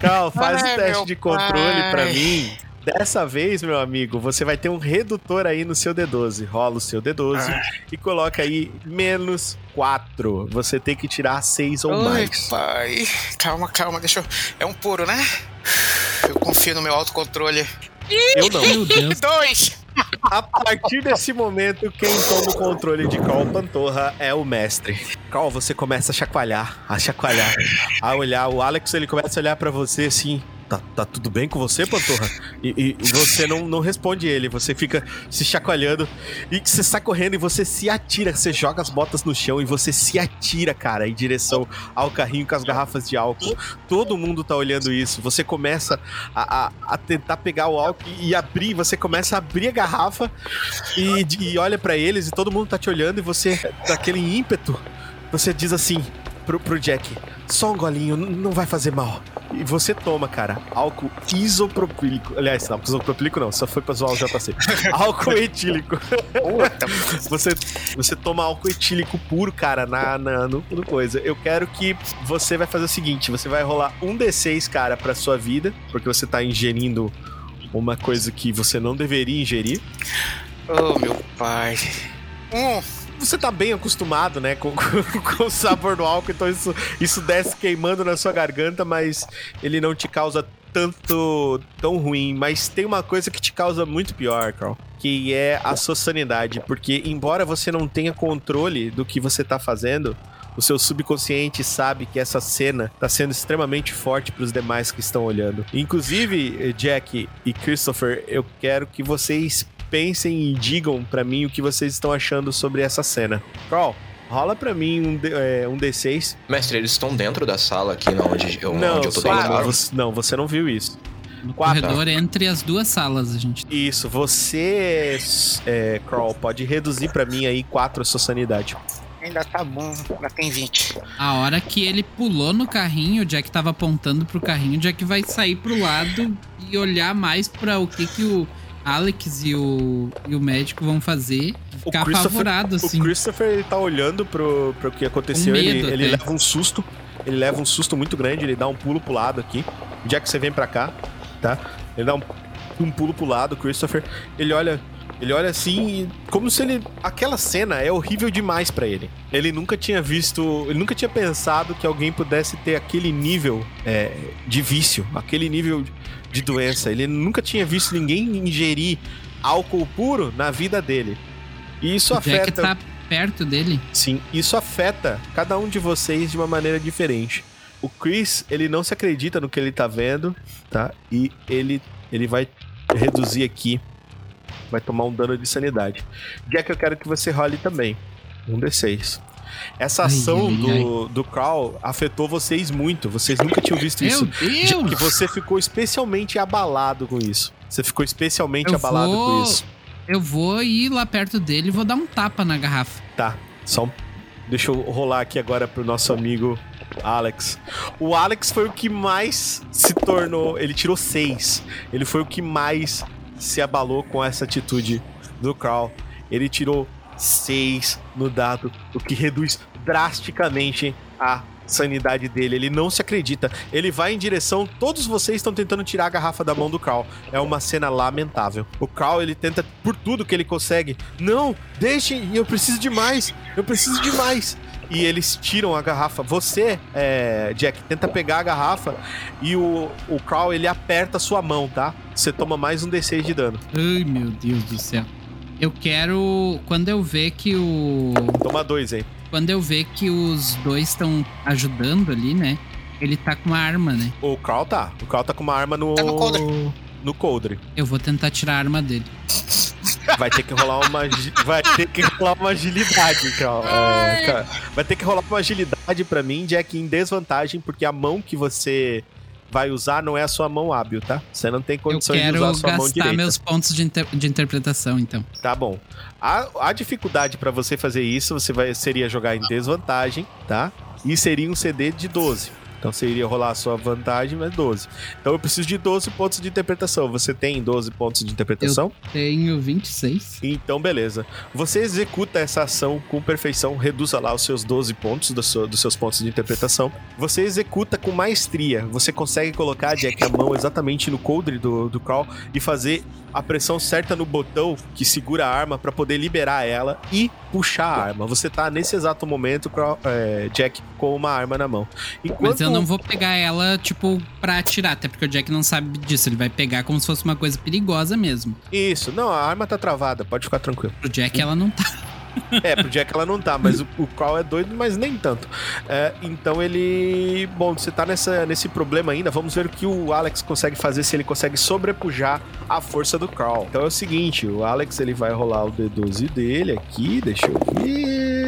Cal, faz Ai, um teste de controle pai. pra mim. Dessa vez, meu amigo, você vai ter um redutor aí no seu D12. Rola o seu D12 Ah. e coloca aí menos 4. Você tem que tirar 6 ou Oi, mais. pai. Calma, calma, deixa eu. É um puro, né? Eu confio no meu autocontrole. Eu não. Meu Deus. Dois! A partir desse momento, quem toma o controle de Cal Pantorra é o mestre. Cal, você começa a chacoalhar, a chacoalhar, a olhar. O Alex, ele começa a olhar pra você assim. Tá, tá tudo bem com você, Pantorra? E, e- você não, não responde ele, você fica se chacoalhando e você sai correndo e você se atira, você joga as botas no chão e você se atira, cara, em direção ao carrinho com as garrafas de álcool. Todo mundo tá olhando isso. Você começa a, a- a tentar pegar o álcool e abrir, você começa a abrir a garrafa e, e olha pra eles e todo mundo tá te olhando e você, daquele ímpeto, você diz assim pro, pro Jack: só um golinho, não vai fazer mal. E você toma, cara, álcool isopropílico. Aliás, não, isopropílico não, só foi pra zoar o JC. álcool etílico. Você, você toma álcool etílico puro, cara, na, na- no, no coisa. Eu quero que você vai fazer o seguinte: você vai rolar um D6, cara, pra sua vida, porque você tá ingerindo uma coisa que você não deveria ingerir. oh, meu pai. Um. Você tá bem acostumado, né, com, com, com o sabor do álcool, então isso, isso desce queimando na sua garganta, mas ele não te causa tanto tão ruim, mas tem uma coisa que te causa muito pior, Carl, que é a sua sanidade, porque embora você não tenha controle do que você tá fazendo, o seu subconsciente sabe que essa cena tá sendo extremamente forte para os demais que estão olhando. Inclusive, Jack e Christopher, eu quero que vocês pensem e digam para mim o que vocês estão achando sobre essa cena. Carl, Rola pra mim um, D, é, um D6. Mestre, eles estão dentro da sala aqui onde eu, não, onde eu tô deitado? você, não, você não viu isso. No Quatro. corredor entre as duas salas, a gente. Isso, você, é, Carl, pode reduzir pra mim aí 4 a sua sanidade. Ainda tá bom, ainda tem 20. A hora que ele pulou no carrinho, o Jack tava apontando pro carrinho, o Jack vai sair pro lado e olhar mais pra o que que o Alex e o, e o médico vão fazer. O Ficar Christopher- apavorado, assim. O Christopher, ele tá olhando pro, pro que aconteceu, Com ele, medo ele até. leva um susto, ele leva um susto muito grande, ele dá um pulo pro lado aqui. Já que você vem pra cá, tá? Ele dá um, um pulo pro lado, Christopher, ele olha... Ele olha assim, e como se ele. Aquela cena é horrível demais pra ele. Ele nunca tinha visto. Ele nunca tinha pensado que alguém pudesse ter aquele nível é, de vício, aquele nível de doença. Ele nunca tinha visto ninguém ingerir álcool puro na vida dele. E isso o Jack afeta. tá perto dele. Sim, isso afeta cada um de vocês de uma maneira diferente. O Chris, ele não se acredita no que ele tá vendo, tá? E ele, ele vai reduzir aqui. Vai tomar um dano de sanidade. Jack, eu quero que você role também. Um D6. Essa Ai, ação ai, do, do Carl afetou vocês muito. Vocês nunca tinham visto Meu isso. Deus! Jack, você ficou especialmente abalado com isso. Você ficou especialmente Eu abalado vou- com isso. Eu vou ir lá perto dele e vou dar um tapa na garrafa. Tá, só um... Deixa eu rolar aqui agora pro nosso amigo Alex. O Alex foi o que mais se tornou. Ele tirou seis. Ele foi o que mais se abalou com essa atitude do Carl. Ele tirou seis no dado, o que reduz drasticamente a sanidade dele. Ele não se acredita. Ele vai em direção. Todos vocês estão tentando tirar a garrafa da mão do Carl. É uma cena lamentável. O Carl, ele tenta por tudo que ele consegue. Não, deixem, eu preciso de mais. Eu preciso de mais. E eles tiram a garrafa. Você, é, Jack, tenta pegar a garrafa e o, o Carl, ele aperta a sua mão, tá? Você toma mais um D6 de dano. Ai, meu Deus do céu. Eu quero. Quando eu ver que o. Toma dois aí. Quando eu ver que os dois estão ajudando ali, né? Ele tá com uma arma, né? O Carl tá. O Carl tá com uma arma no. Tá no coldre. No coldre. Eu vou tentar tirar a arma dele. Vai ter que rolar uma. Vai ter que rolar uma agilidade, Carl. É, cara, vai ter que rolar uma agilidade pra mim, Jack, em desvantagem, porque a mão que você vai usar não é a sua mão hábil, tá? Você não tem Eu condições de quero usar a sua mão gastar direita. meus pontos de, inter- de interpretação, então. Tá bom. A, a dificuldade pra você fazer isso, você vai, seria jogar em desvantagem, tá? E seria um CD de 12. Então você iria rolar a sua vantagem, mas 12. Então eu preciso de 12 pontos de interpretação. Você tem 12 pontos de interpretação? Tenho 26. Então, beleza. Você executa essa ação com perfeição, reduza lá os seus 12 pontos do seu- dos seus pontos de interpretação. Você executa com maestria. Você consegue colocar, Jack, a mão exatamente no coldre do, do Crawl e fazer a pressão certa no botão que segura a arma pra poder liberar ela e puxar a arma. Você tá nesse exato momento, Crawl- é, Jack, com uma arma na mão. Enquanto eu não vou pegar ela, tipo, pra atirar, até porque o Jack não sabe disso. Ele vai pegar como se fosse uma coisa perigosa mesmo. Isso, não, a arma tá travada, pode ficar tranquilo. Pro Jack ela não tá. É, pro Jack ela não tá, mas o, o Carl é doido, mas nem tanto. É, então ele. Bom, você tá nessa, nesse problema ainda. Vamos ver o que o Alex consegue fazer, se ele consegue sobrepujar a força do Carl. Então é o seguinte: o Alex ele vai rolar o D12 dele aqui, deixa eu ver.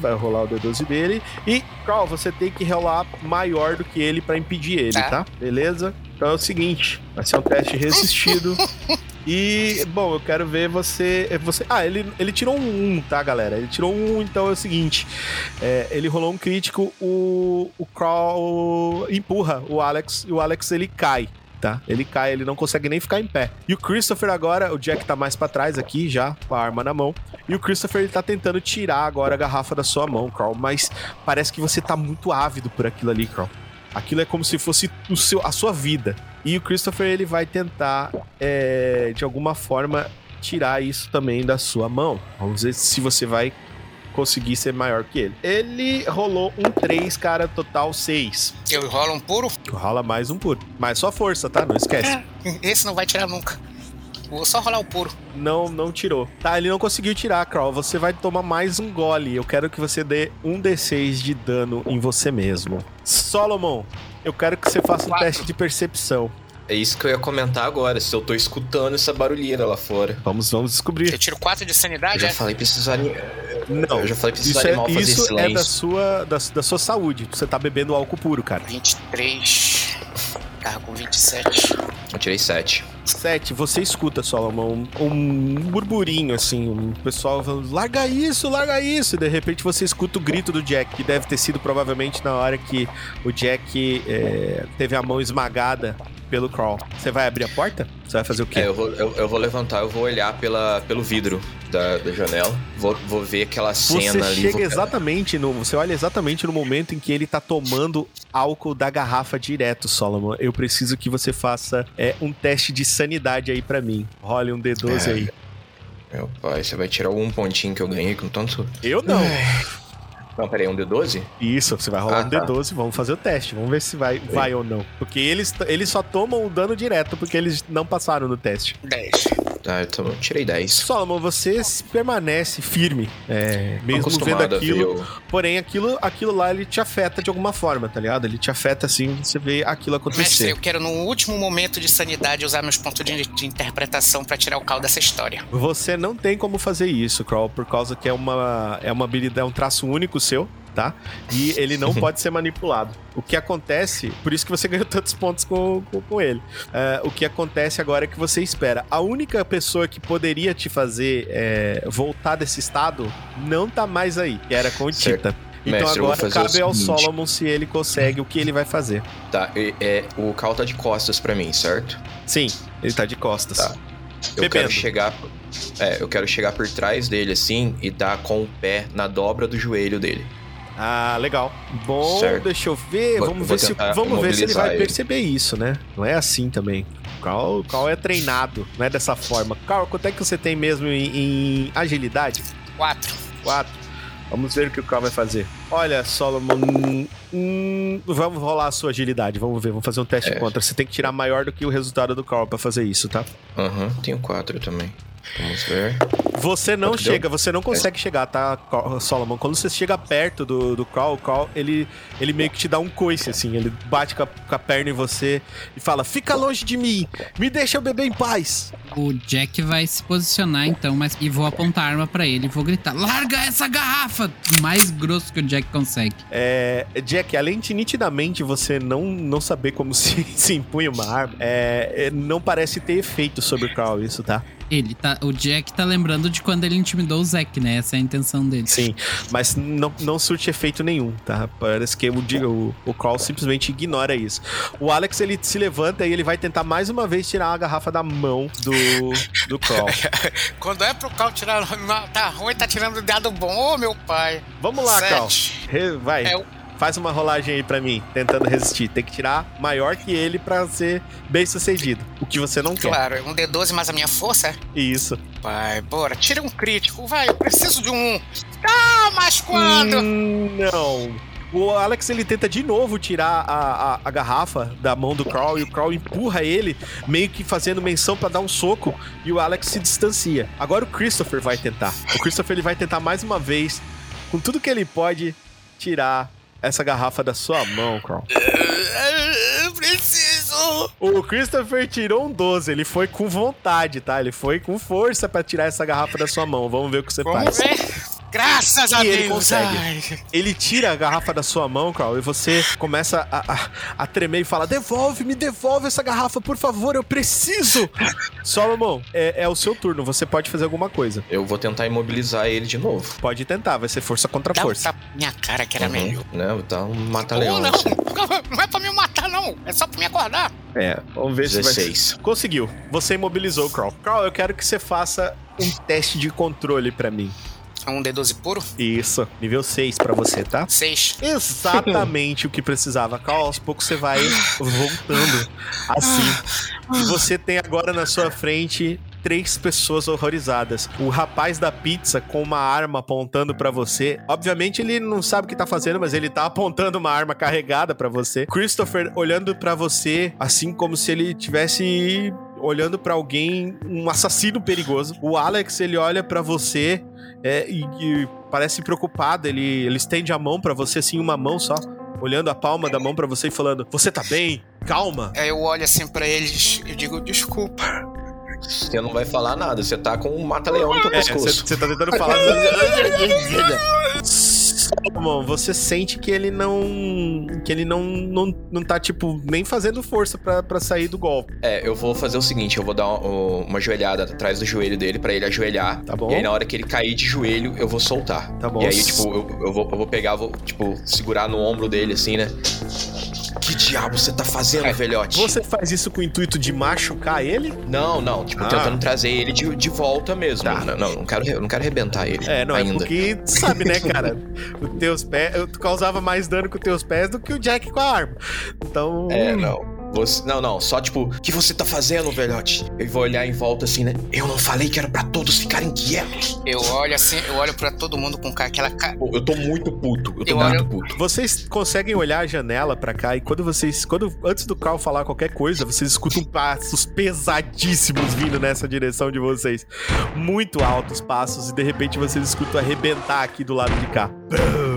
Vai rolar o D12 dele. E, Carl, você tem que rolar maior do que ele pra impedir ele, Tá. tá? Beleza? Então é o seguinte: vai ser um teste resistido. E, bom, eu quero ver você. é você ah, ele, ele tirou um 1, tá, galera? Ele tirou um 1, então é o seguinte: é, ele rolou um crítico, o, o Crawl empurra o Alex e o Alex ele cai. Tá? Ele cai, ele não consegue nem ficar em pé. E o Christopher agora, o Jack tá mais pra trás aqui já, com a arma na mão. E o Christopher ele tá tentando tirar agora a garrafa da sua mão, Carl. Mas parece que você tá muito ávido por aquilo ali, Carl. Aquilo é como se fosse o seu, a sua vida. E o Christopher ele vai tentar, é, de alguma forma, tirar isso também da sua mão. Vamos ver se você vai conseguir ser maior que ele. Ele rolou um 3, cara, total 6. Eu rolo um puro? Rola mais um puro. Mas só força, tá? Não esquece. Esse não vai tirar nunca. Vou só rolar o puro. Não, não tirou. Tá, ele não conseguiu tirar, Carl. Você vai tomar mais um gole. Eu quero que você dê um D6 de dano em você mesmo. Solomon, eu quero que você faça um Quatro. teste de percepção. É isso que eu ia comentar agora, se eu tô escutando essa barulheira lá fora. Vamos, vamos descobrir. Eu tiro 4 de Eu sanidade, já é? falei pra esses ani- Não, Eu já falei pra esses isso é, fazer isso é silêncio. da sua, da, da sua saúde. Você tá bebendo álcool puro, cara. 23. Tava com 27. Eu tirei 7. Sete, você escuta, Solomon, um, um burburinho, assim, um pessoal falando, larga isso, larga isso, e de repente você escuta o grito do Jack, que deve ter sido provavelmente na hora que o Jack é, teve a mão esmagada pelo Crawl. Você vai abrir a porta? Você vai fazer o quê? É, eu vou, eu, eu vou levantar, eu vou olhar pela, pelo vidro da, da janela. Vou, vou ver aquela Você cena ali. chega vou- exatamente no. Você olha exatamente no momento em que ele tá tomando álcool da garrafa direto, Solomon. Eu preciso que você faça é, um teste de sanidade aí pra mim. Role um D12 É. aí. Meu pai, você vai tirar algum pontinho que eu ganhei com tanto. Eu não. Não, peraí, um D12? Isso, você vai rolar Ah, um tá. D12, vamos fazer o teste, vamos ver se vai, vai ou não. Porque eles, eles só tomam o dano direto, porque eles não passaram no teste. 10. Tá, então eu tirei 10. Solomon, você permanece firme, é, mesmo vendo aquilo, o- porém aquilo, aquilo lá ele te afeta de alguma forma, tá ligado? Ele te afeta assim, você vê aquilo Mestre, acontecer. eu quero no último momento de sanidade usar meus pontos de, de interpretação pra tirar o caldo dessa história. Você não tem como fazer isso, Crawl, por causa que é uma, é uma habilidade, é um traço único seu, tá? E ele não pode ser manipulado. O que acontece, por isso que você ganhou tantos pontos com, com, com ele. É, o que acontece agora é que você espera. A única pessoa que poderia te fazer é, voltar desse estado não tá mais aí, que era com o Certo. Tita. Então Mestre, agora cabe ao. Solomon se ele consegue o que ele vai fazer. Tá, e- é, o Cal tá de costas pra mim, certo? Sim, ele tá de costas. Tá. Eu Bebendo. quero chegar. É, eu quero chegar por trás dele assim e dar com o pé na dobra do joelho dele. Ah, legal. Bom, Certo. deixa eu ver. Vou- vamos ver se, vamos ver se ele vai ele. perceber isso, né? Não é assim também. O Carl, o Carl é treinado, não é dessa forma. Carl, quanto é que você tem mesmo em, em agilidade? 4. Quatro. Vamos ver o que o Carl vai fazer. Olha, Solomon. hum, vamos rolar a sua agilidade. Vamos ver. Vamos fazer um teste É. contra. Você tem que tirar maior do que o resultado do Carl pra fazer isso, tá? Aham, tenho quatro também. Vamos ver. Você não Quanto deu? chega, você não consegue chegar, tá, Solomon? Quando você chega perto do, do Carl, o Carl, ele, ele meio que te dá um coice, assim. Ele bate com a, com a perna em você e fala: Fica longe de mim! Me deixa eu beber em paz! O Jack vai se posicionar então, mas e vou apontar a arma pra ele e vou gritar: "Larga essa garrafa!" O mais grosso que o Jack consegue. É, Jack, além de nitidamente você não, não saber como se, se impunha uma arma, é, é, não parece ter efeito sobre o Carl, isso, tá? Ele tá, o Jack tá lembrando de quando ele intimidou o Zack, né? Essa é a intenção dele. Sim, mas não, não surte efeito nenhum, tá? Parece que o, o, o Carl simplesmente ignora isso. O Alex, ele se levanta e ele vai tentar mais uma vez tirar a garrafa da mão do, do Carl. Quando é pro Cal tirar. não, Tá ruim, tá tirando dado bom, ô meu pai. Vamos lá, Carl. Sete. Re- Vai, É o- faz uma rolagem aí pra mim, tentando resistir. Tem que tirar maior que ele pra ser bem sucedido. O que você não quer. Claro, um D12 mais a minha força? é? Isso. Vai, bora, tira um crítico, vai, eu preciso de um. Ah, mas quando? Hum, não. O Alex ele tenta de novo tirar a, a, a garrafa da mão do Carl e o Carl empurra ele, meio que fazendo menção pra dar um soco, e o Alex se distancia. Agora o Christopher vai tentar. O Christopher ele vai tentar mais uma vez, com tudo que ele pode, tirar essa garrafa da sua mão, Carl. Eu preciso. O Christopher tirou um 12, ele foi com vontade, tá? Ele foi com força pra tirar essa garrafa da sua mão. Vamos ver o que você Vamos faz. ver. Graças a E ele Deus. consegue. ai. Ele tira a garrafa da sua mão, Carl, e você começa a, a, a tremer e fala: Devolve, me devolve essa garrafa, por favor, eu preciso! Solomon, é, é o seu turno, você pode fazer alguma coisa. Eu vou tentar imobilizar ele de novo. Pode tentar, vai ser força contra Dá um força. tapa na minha cara que era Uhum. melhor. Né? Tá um mata-leão. não, assim. não é pra me matar, não. É só pra me acordar. É, vamos ver se vai. 16. Conseguiu. Você imobilizou o Carl. Carl, eu quero que você faça um teste de controle pra mim. Um D12 puro? Isso, nível 6 pra você, tá? Seis. Exatamente o que precisava. Carl, aos poucos você vai voltando assim. E você tem agora na sua frente três pessoas horrorizadas. O rapaz da pizza com uma arma apontando pra você. Obviamente ele não sabe o que tá fazendo, mas ele tá apontando uma arma carregada pra você. Christopher olhando pra você, assim como se ele tivesse olhando pra alguém, um assassino perigoso. O Alex, ele olha pra você é, e, e parece preocupado. Ele, ele estende a mão pra você, assim, uma mão só. Olhando a palma da mão pra você e falando: Você tá bem? Calma. Aí eu olho assim pra eles e digo, desculpa. Você não vai falar nada, você tá com um mata-leão no teu É, pescoço. você tá tentando falar. Solomon, você sente que ele não. que ele não, não, não tá, tipo, nem fazendo força pra, pra sair do golpe. É, eu vou fazer o seguinte, eu vou dar uma, uma joelhada atrás do joelho dele pra ele ajoelhar. Tá bom? E aí na hora que ele cair de joelho, eu vou soltar. Tá bom. E aí, tipo, eu, eu vou, eu vou pegar, vou, tipo, segurar no ombro dele, assim, né? Que diabo você tá fazendo, velhote? Você faz isso com o intuito de machucar ele? Não, não, tipo, Ah. tentando trazer ele de, de volta mesmo. Tá. Não, não, não quero, eu não quero arrebentar ele É, não, é ainda. porque, tu sabe, né, cara? Os teus pés. Tu causava mais dano com os teus pés do que o Jack com a arma. Então. É, não. Você, não, não, só tipo, o que você tá fazendo, velhote? Eu vou olhar em volta assim, né? Eu não falei que era pra todos ficarem quietos. Eu olho assim, eu olho pra todo mundo com aquela cara. Eu tô muito puto, eu tô Eu muito olho- puto. Vocês conseguem olhar a janela pra cá e quando vocês. Quando, antes do Carl falar qualquer coisa, vocês escutam passos pesadíssimos vindo nessa direção de vocês. Muito altos passos, e de repente vocês escutam arrebentar aqui do lado de cá. Bum!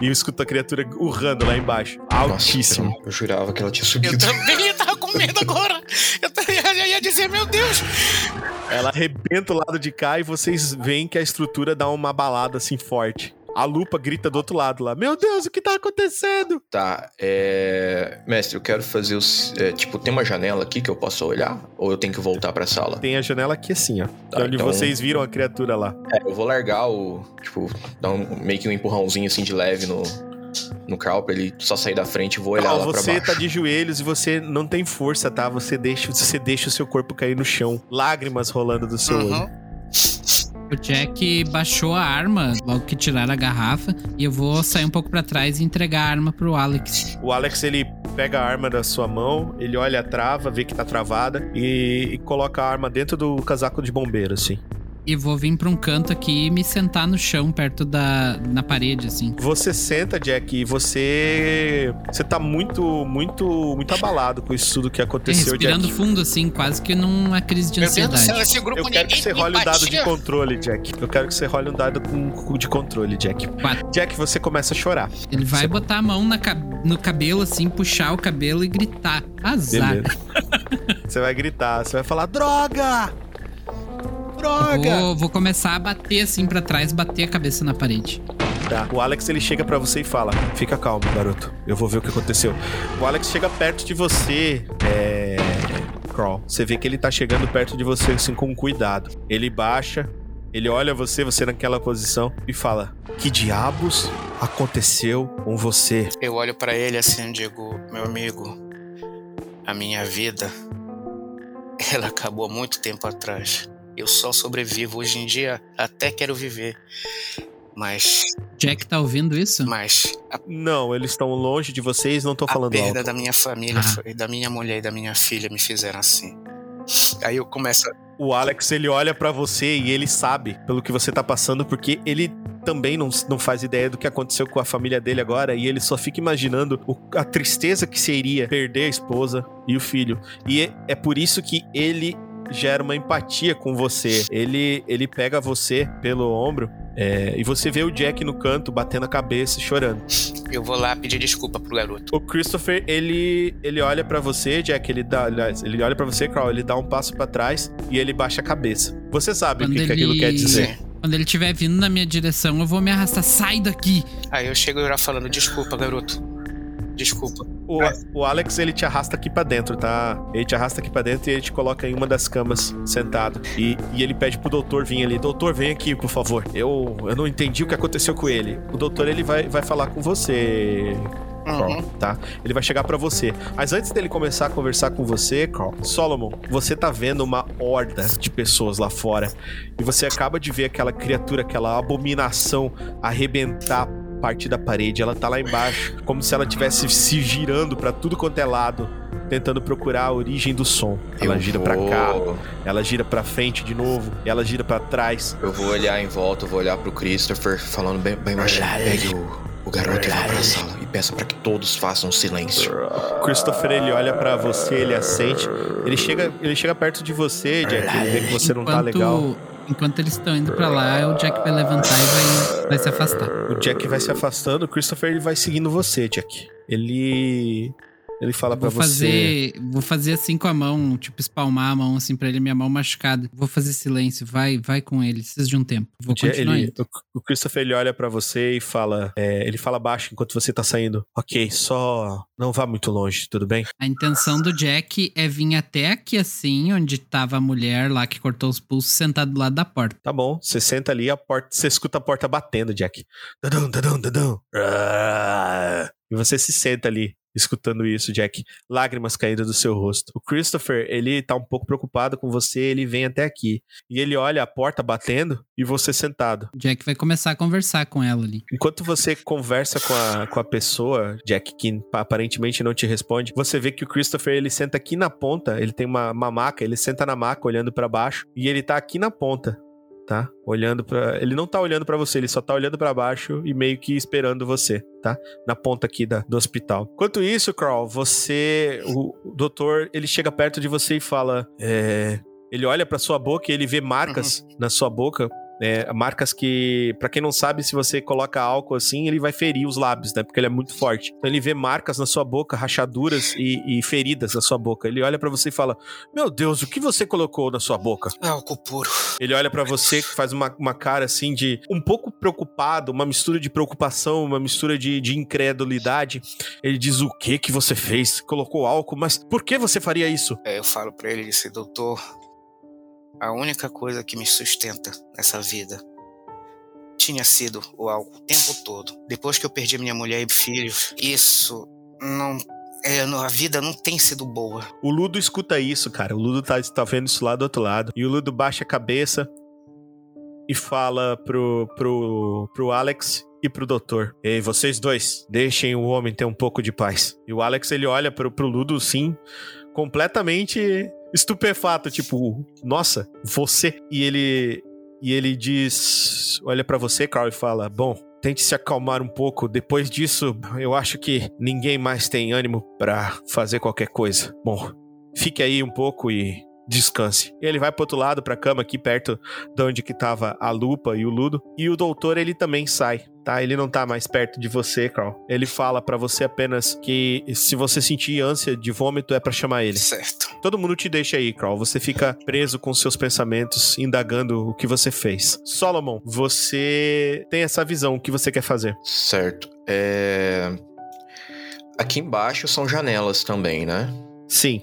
E eu escuto a criatura urrando lá embaixo. Altíssimo. Nossa, eu, eu jurava que ela tinha Eu subido. também tava com medo agora. Eu também eu ia dizer, meu Deus. Ela arrebenta o lado de cá e vocês veem que a estrutura dá uma balada assim forte. A lupa grita do outro lado lá. Meu Deus, o que tá acontecendo? Tá, é. Mestre, eu quero fazer os. é, tipo, tem uma janela aqui que eu possa olhar? Ou eu tenho que voltar pra sala? Tem a janela aqui assim, ó. Tá, onde então- vocês viram a criatura lá. É, eu vou largar o. Tipo, dar um, meio que um empurrãozinho assim de leve no. No Carl pra ele só sair da frente e vou olhar Carl, lá pra você baixo. tá de joelhos e você não tem força, tá? Você deixa, você deixa o seu corpo cair no chão. Lágrimas rolando do seu olho. O Jack baixou a arma logo que tiraram a garrafa e eu vou sair um pouco pra trás e entregar a arma pro Alex. O Alex, ele pega a arma da sua mão, ele olha a trava, vê que tá travada e, e coloca a arma dentro do casaco de bombeiro, assim. E vou vir pra um canto aqui e me sentar no chão, perto da. na parede, assim. Você senta, Jack, e você. Você tá muito, muito, muito abalado com isso tudo que aconteceu, Respirando Jack. fundo, assim, quase que numa crise de Meu Deus do céu, ansiedade. esse grupo Eu quero que você role um dado de controle, Jack. Eu quero que você role um dado com- de controle, Jack. Quatro. Jack, você começa a chorar. Ele vai Você- botar a mão na ca- no cabelo, assim, puxar o cabelo e gritar. Azar. Você vai gritar, você vai falar: droga! Droga! Vou, vou começar a bater assim pra trás, bater a cabeça na parede. Tá. O Alex ele chega pra você e fala: Fica calmo, garoto. Eu vou ver o que aconteceu. O Alex chega perto de você. É. Crawl. Você vê que ele tá chegando perto de você assim com cuidado. Ele baixa, ele olha você, você naquela posição e fala: Que diabos aconteceu com você? Eu olho pra ele assim e digo, meu amigo, a minha vida, ela acabou há muito tempo atrás. Eu só sobrevivo. Hoje em dia, até quero viver. Mas, Jack tá ouvindo isso? mas a, Não, eles estão longe de vocês, não tô a falando perda alto. da minha família, Ah. foi, da minha mulher e da minha filha me fizeram assim. Aí eu começo. a- O Alex ele olha pra você e ele sabe pelo que você tá passando, porque ele também não, não faz ideia do que aconteceu com a família dele agora e ele só fica imaginando o- a tristeza que seria perder a esposa e o filho. E é, é por isso que ele gera uma empatia com você. Ele, ele pega você pelo ombro é, e você vê o Jack no canto batendo a cabeça e chorando. Eu vou lá pedir desculpa pro garoto. O Christopher, ele, ele olha pra você, Jack, ele dá, aliás, ele olha pra você, Carl, ele dá um passo pra trás e ele baixa a cabeça. Você sabe o Quando que, que aquilo ele- quer dizer. Sim. Quando ele estiver vindo na minha direção, eu vou me arrastar. Sai daqui! Aí eu chego já falando, desculpa, garoto. Desculpa. O, o Alex, ele te arrasta aqui pra dentro, tá? Ele te arrasta aqui pra dentro e ele te coloca em uma das camas, sentado. E, e ele pede pro doutor vir ali. Doutor, vem aqui, por favor. Eu, eu não entendi o que aconteceu com ele. O doutor, ele vai, vai falar com você, Carl, Uhum. tá? Ele vai chegar pra você. Mas antes dele começar a conversar com você, Carl, Solomon, você tá vendo uma horda de pessoas lá fora. E você acaba de ver aquela criatura, aquela abominação arrebentar parte da parede. Ela tá lá embaixo, como se ela tivesse se girando pra tudo quanto é lado. tentando procurar a origem do som. Ela Eu gira vou... pra cá, ela gira pra frente de novo, ela gira pra trás. Eu vou olhar em volta, vou olhar pro Christopher, falando bem, bem baixinho. Pegue o, o garoto e vá pra sala. E peça pra que todos façam silêncio. Christopher ele olha pra você, ele assente. Ele chega, ele chega perto de você, Jack. Ele vê que você não tá legal. Enquanto eles estão indo pra lá, o Jack vai levantar e vai, vai se afastar. O Jack vai se afastando, o Christopher ele vai seguindo você, Jack. Ele ele fala pra Vou você. fazer, vou fazer assim com a mão, tipo espalmar a mão assim pra ele, minha mão machucada. Vou fazer silêncio, vai, vai com ele, precisa de um tempo. Vou continuar ele, indo. o, Christopher ele olha pra você e fala, é, ele fala baixo enquanto você tá saindo. Ok, só não vá muito longe, tudo bem? A intenção do Jack é vir até aqui assim, onde tava a mulher lá que cortou os pulsos, sentada do lado da porta. Tá bom, você senta ali, a porta, você escuta a porta batendo, Jack. Dadum, dadum, dadum. Ah. E você se senta ali, escutando isso, Jack. Lágrimas caindo do seu rosto. O Christopher, ele tá um pouco preocupado com você, ele vem até aqui. E ele olha a porta batendo e você sentado. Jack vai começar a conversar com ela ali. Enquanto você conversa com a, com a pessoa, Jack, que aparentemente não te responde, você vê que o Christopher ele senta aqui na ponta, ele tem uma, uma maca, ele senta na maca olhando pra baixo e ele tá aqui na ponta, tá? Olhando pra. Ele não tá olhando pra você, ele só tá olhando pra baixo e meio que esperando você, tá? Na ponta aqui da, do hospital. Enquanto isso, Carl, você. O, o doutor, ele chega perto de você e fala. É, ele olha pra sua boca e ele vê marcas na sua boca. É, marcas que, pra quem não sabe, se você coloca álcool assim, ele vai ferir os lábios, né? Porque ele é muito forte. Então ele vê marcas na sua boca, rachaduras e, e feridas na sua boca. Ele olha pra você e fala: Meu Deus, o que você colocou na sua boca? Álcool puro. Ele olha pra você, faz uma, uma cara assim de um pouco preocupado, uma mistura de preocupação, uma mistura de, de incredulidade. Ele diz: O que que você fez? Colocou álcool, mas por que você faria isso? Aí eu falo pra ele, doutor, a única coisa que me sustenta nessa vida tinha sido o álcool o tempo todo. Depois que eu perdi minha mulher e filhos, isso não. É, a vida não tem sido boa. O Ludo escuta isso, cara. O Ludo tá, tá vendo isso lá do outro lado. E o Ludo baixa a cabeça e fala pro, pro, pro Alex e pro doutor. Ei, vocês dois, deixem o homem ter um pouco de paz. E o Alex, ele olha pro, pro Ludo, sim, completamente estupefato, tipo, nossa, você. E ele, e ele diz, olha pra você, Carl, e fala, bom, tente se acalmar um pouco. Depois disso, eu acho que ninguém mais tem ânimo pra fazer qualquer coisa. Bom, fique aí um pouco e descanse. Ele vai pro outro lado, pra cama, aqui perto de onde que tava a lupa e o ludo. E o doutor, ele também sai, tá? Ele não tá mais perto de você, Carl. Ele fala pra você apenas que se você sentir ânsia de vômito, é pra chamar ele. Certo. Todo mundo te deixa aí, Carl. Você fica preso com seus pensamentos, indagando o que você fez. Solomon, você tem essa visão, o que você quer fazer? Certo. É... Aqui embaixo são janelas também, né? Sim.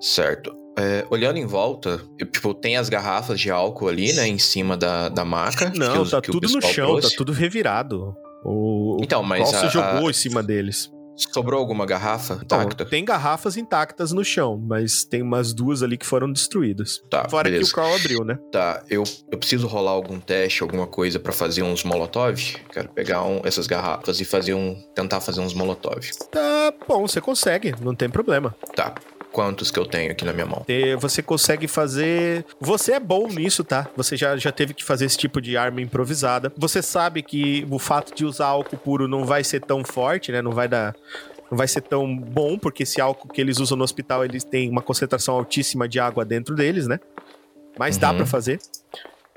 Certo. É, olhando em volta, tipo, tem as garrafas de álcool ali, né? Em cima da, da maca. que Não, os- tá que o tudo no chão, trouxe. tá tudo revirado. O, o Então, mas se a- jogou a- em cima deles. sobrou alguma garrafa Então, intacta? tem garrafas intactas no chão, mas tem umas duas ali que foram destruídas. Tá, Fora beleza. que o Carl abriu, né? Tá, eu, eu preciso rolar algum teste, alguma coisa pra fazer uns molotov. Quero pegar um- essas garrafas e fazer um. tentar fazer uns molotov. Tá bom, você consegue, não tem problema. Tá. Quantos que eu tenho aqui na minha mão? Você consegue fazer. Você é bom nisso, tá? Você já, já teve que fazer esse tipo de arma improvisada. Você sabe que o fato de usar álcool puro não vai ser tão forte, né? Não vai dar. Não vai ser tão bom, porque esse álcool que eles usam no hospital, eles têm uma concentração altíssima de água dentro deles, né? Mas dá Uhum. pra fazer.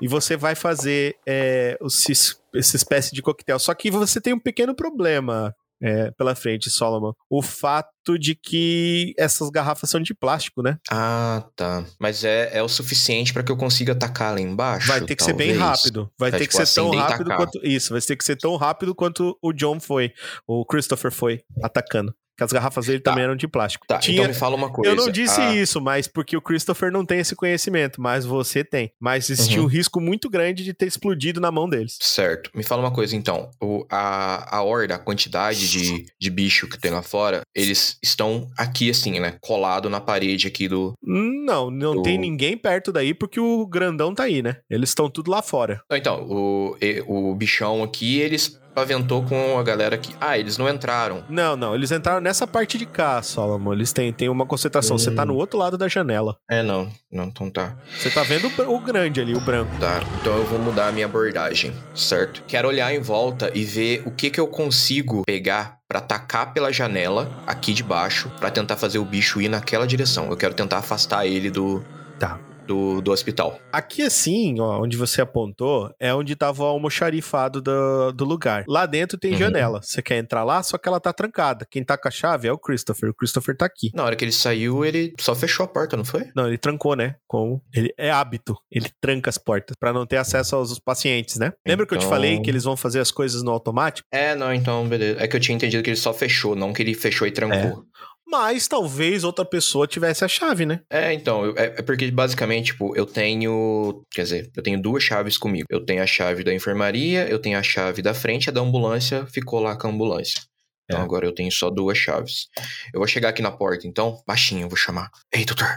E você vai fazer é, esse- essa espécie de coquetel. Só que você tem um pequeno problema é, pela frente, Solomon. O fato de que essas garrafas são de plástico, né? Ah, tá. Mas é, é o suficiente pra que eu consiga atacar lá embaixo? Vai ter que ser bem rápido. Vai É ter tipo que ser tão rápido quanto. Isso, vai ter que ser tão rápido quanto o John foi. O Christopher foi atacando. Porque as garrafas dele Tá. também eram de plástico. Tá, Tinha- então me fala uma coisa. Eu não disse Ah, isso, mas porque o Christopher não tem esse conhecimento, mas você tem. Mas existia Uhum. um risco muito grande de ter explodido na mão deles. Certo. Me fala uma coisa então. O, a, a horda, a quantidade de, de bicho que tem lá fora, eles estão aqui assim, né? Colado na parede aqui do. Não, não O- tem ninguém perto daí porque o grandão tá aí, né? Eles estão tudo lá fora. Então, o, o bichão aqui, eles aventou com a galera que. Ah, eles não entraram. Não, não, eles entraram nessa parte de cá, Solomon. Eles têm, têm uma concentração. Você tá Hum. no outro lado da janela. É, não. Não, então tá. Você tá vendo o, o grande ali, o branco. Tá, então eu vou mudar a minha abordagem, certo? Quero olhar em volta e ver o que que eu consigo pegar pra atacar pela janela aqui de baixo pra tentar fazer o bicho ir naquela direção. Eu quero tentar afastar ele do Tá. Do, do hospital. Aqui assim, ó, onde você apontou, é onde tava o almoxarifado do, do lugar. Lá dentro tem Uhum. janela. Você quer entrar lá, só que ela tá trancada. Quem tá com a chave é o Christopher. O Christopher tá aqui. Na hora que ele saiu, ele só fechou a porta, não foi? Não, ele trancou, né? Com ele é hábito. Ele tranca as portas pra não ter acesso aos pacientes, né? Lembra que eu te Então- falei que eles vão fazer as coisas no automático? É, não, então, beleza. É que eu tinha entendido que ele só fechou, não que ele fechou e trancou. Mas talvez outra pessoa tivesse a chave, né? É, então, eu- é, é porque basicamente, tipo, eu tenho. Quer dizer, eu tenho duas chaves comigo. Eu tenho a chave da enfermaria, eu tenho a chave da frente, a da ambulância ficou lá com a ambulância. Então É. agora eu tenho só duas chaves. Eu vou chegar aqui na porta, então, baixinho, eu vou chamar. Ei, doutor,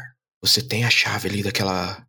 você tem a chave ali daquela.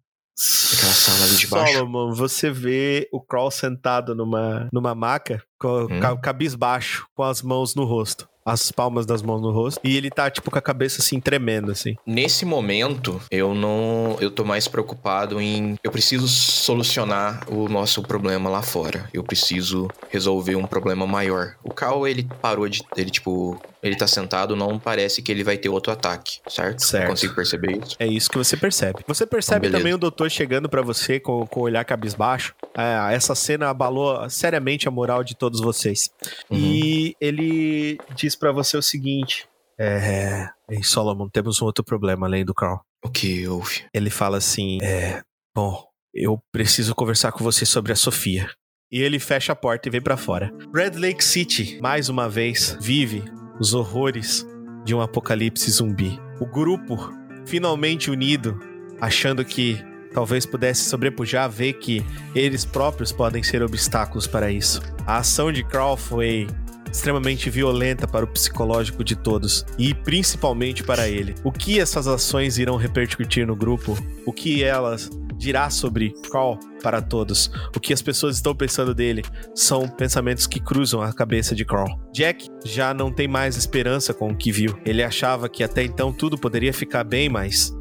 Daquela sala ali de baixo? Solomon, você vê o Crawl sentado numa, numa maca, com, Hum. ca- cabisbaixo, com as mãos no rosto. As palmas das mãos no rosto. E ele tá, tipo, com a cabeça assim, tremendo, assim. Nesse momento, eu não. Eu tô mais preocupado em. Eu preciso solucionar o nosso problema lá fora. Eu preciso resolver um problema maior. O Cal, ele parou de. Ele, tipo. Ele tá sentado, não parece que ele vai ter outro ataque, certo? Certo. Eu consigo perceber isso. É isso que você percebe. Você percebe Então, também o doutor chegando pra você com, com o olhar cabisbaixo. Ah, essa cena abalou seriamente a moral de todos vocês. Uhum. E ele diz pra você o seguinte: É. Ei, Solomon, temos um outro problema além do Carl. O que houve? Ele fala assim: É. Bom, eu preciso conversar com você sobre a Sofia. E ele fecha a porta e vem pra fora. Red Lake City, mais uma vez, vive os horrores de um apocalipse zumbi. O grupo, finalmente unido, achando que talvez pudesse sobrepujar, vê que eles próprios podem ser obstáculos para isso. A ação de Crawl foi extremamente violenta para o psicológico de todos e principalmente para ele. O que essas ações irão repercutir no grupo? O que elas dirá sobre Crawl para todos? O que as pessoas estão pensando dele são pensamentos que cruzam a cabeça de Crawl. Jack já não tem mais esperança com o que viu. Ele achava que até então tudo poderia ficar bem, mas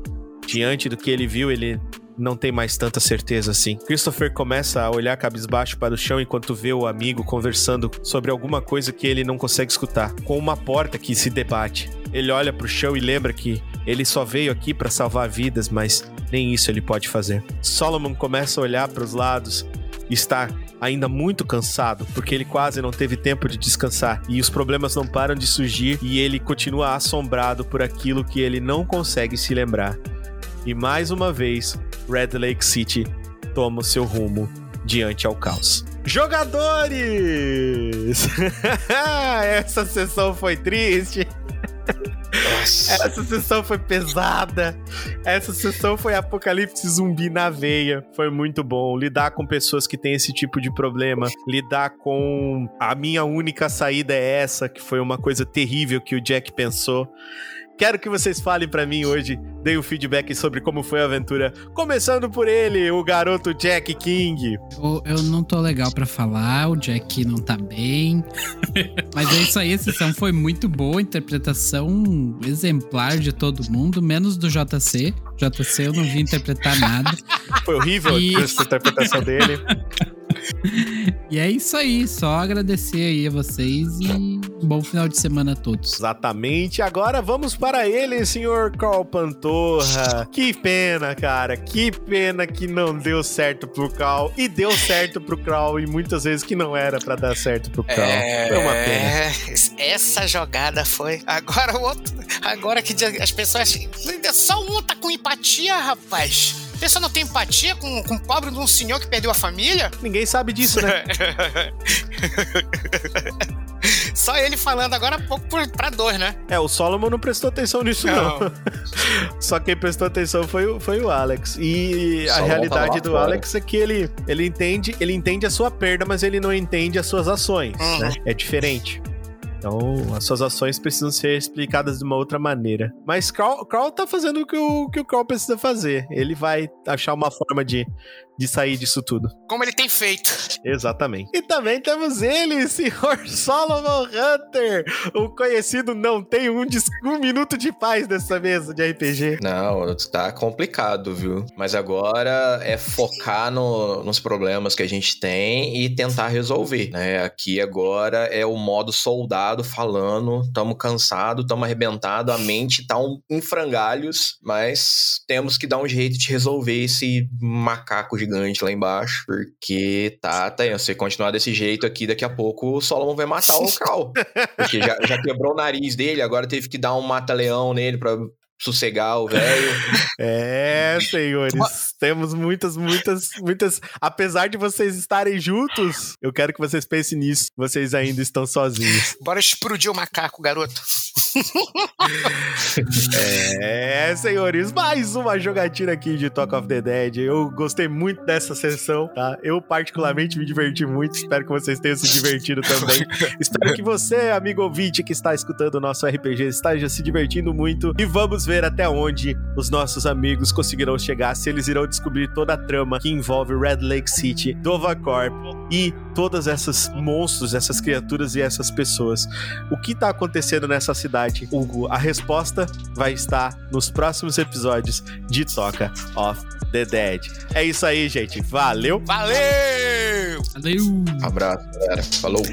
diante do que ele viu, ele não tem mais tanta certeza assim. Christopher começa a olhar cabisbaixo para o chão enquanto vê o amigo conversando sobre alguma coisa que ele não consegue escutar, com uma porta que se debate. Ele olha para o chão e lembra que ele só veio aqui para salvar vidas, mas nem isso ele pode fazer. Solomon começa a olhar para os lados e está ainda muito cansado, porque ele quase não teve tempo de descansar e os problemas não param de surgir e ele continua assombrado por aquilo que ele não consegue se lembrar. E mais uma vez, Red Lake City toma o seu rumo diante ao caos. Jogadores! Essa sessão foi triste. Essa sessão foi pesada. Essa sessão foi apocalipse zumbi na veia. Foi muito bom. Lidar com pessoas que têm esse tipo de problema. Lidar com. A minha única saída é essa, que foi uma coisa terrível que o Jack pensou. Quero que vocês falem pra mim hoje, deem um feedback sobre como foi a aventura. Começando por ele, o garoto Jack King. Eu, eu não tô legal pra falar, o Jack não tá bem. Mas é isso aí, a sessão foi muito boa, interpretação exemplar de todo mundo, menos do JC. JC eu não vi interpretar nada. Foi horrível E- essa interpretação dele. E é isso aí, só agradecer aí a vocês e bom final de semana a todos. Exatamente. Agora vamos para ele, senhor Carl Pantorra. Que pena, cara. Que pena que não deu certo pro Carl. E deu certo pro Carl. E muitas vezes que não era pra dar certo pro Carl. Foi uma pena. É, essa jogada foi. Agora o outro. Agora que as pessoas. Só um tá com empatia, rapaz. A pessoa não tem empatia com, com o pobre de um senhor que perdeu a família? Ninguém sabe disso, né? Só ele falando agora há pouco por- pra dois, né? É, o Solomon não prestou atenção nisso, não. Não. Só quem prestou atenção foi, o- foi o Alex. E a Solomon realidade lá do fora. Alex é que ele, ele, entende, ele entende a sua perda, mas ele não entende as suas ações, Uhum. né? É diferente. Então, as suas ações precisam ser explicadas de uma outra maneira. Mas Carl, Carl tá fazendo o que o, que o Carl precisa fazer. Ele vai achar uma forma de, de sair disso tudo. Como ele tem feito. Exatamente. E também temos ele, senhor Solomon Hunter, o conhecido não tem um, um minuto de paz nessa mesa de RPG. Não, tá complicado, viu? Mas agora é focar no- nos problemas que a gente tem e tentar resolver, né? Aqui agora é o modo soldado falando, tamo cansado, tamo arrebentado, a mente tá um, em frangalhos, mas temos que dar um jeito de resolver esse macaco gigante lá embaixo, porque tá, tá, se continuar desse jeito aqui, daqui a pouco o Solomon vai matar o Cal. Porque já, já quebrou o nariz dele, agora teve que dar um mata-leão nele pra sossegar o velho. É, senhores, temos muitas, muitas, muitas. Apesar de vocês estarem juntos, eu quero que vocês pensem nisso. Vocês ainda estão sozinhos. Bora explodir o macaco, garoto. É, senhores, mais uma jogatina aqui de Talk of the Dead. Eu gostei muito dessa sessão, tá? Eu particularmente me diverti muito. Espero que vocês tenham se divertido também. Espero que você, amigo ouvinte que está escutando o nosso RPG, esteja se divertindo muito. E vamos ver até onde os nossos amigos conseguirão chegar, se eles irão descobrir toda a trama que envolve Red Lake City, Dovacorp e todas essas monstros, essas criaturas e essas pessoas. O que tá acontecendo nessa cidade, Hugo? A resposta vai estar nos próximos episódios de Toca of the Dead. É isso aí, gente. Valeu! Valeu! Valeu! Abraço, galera. Falou.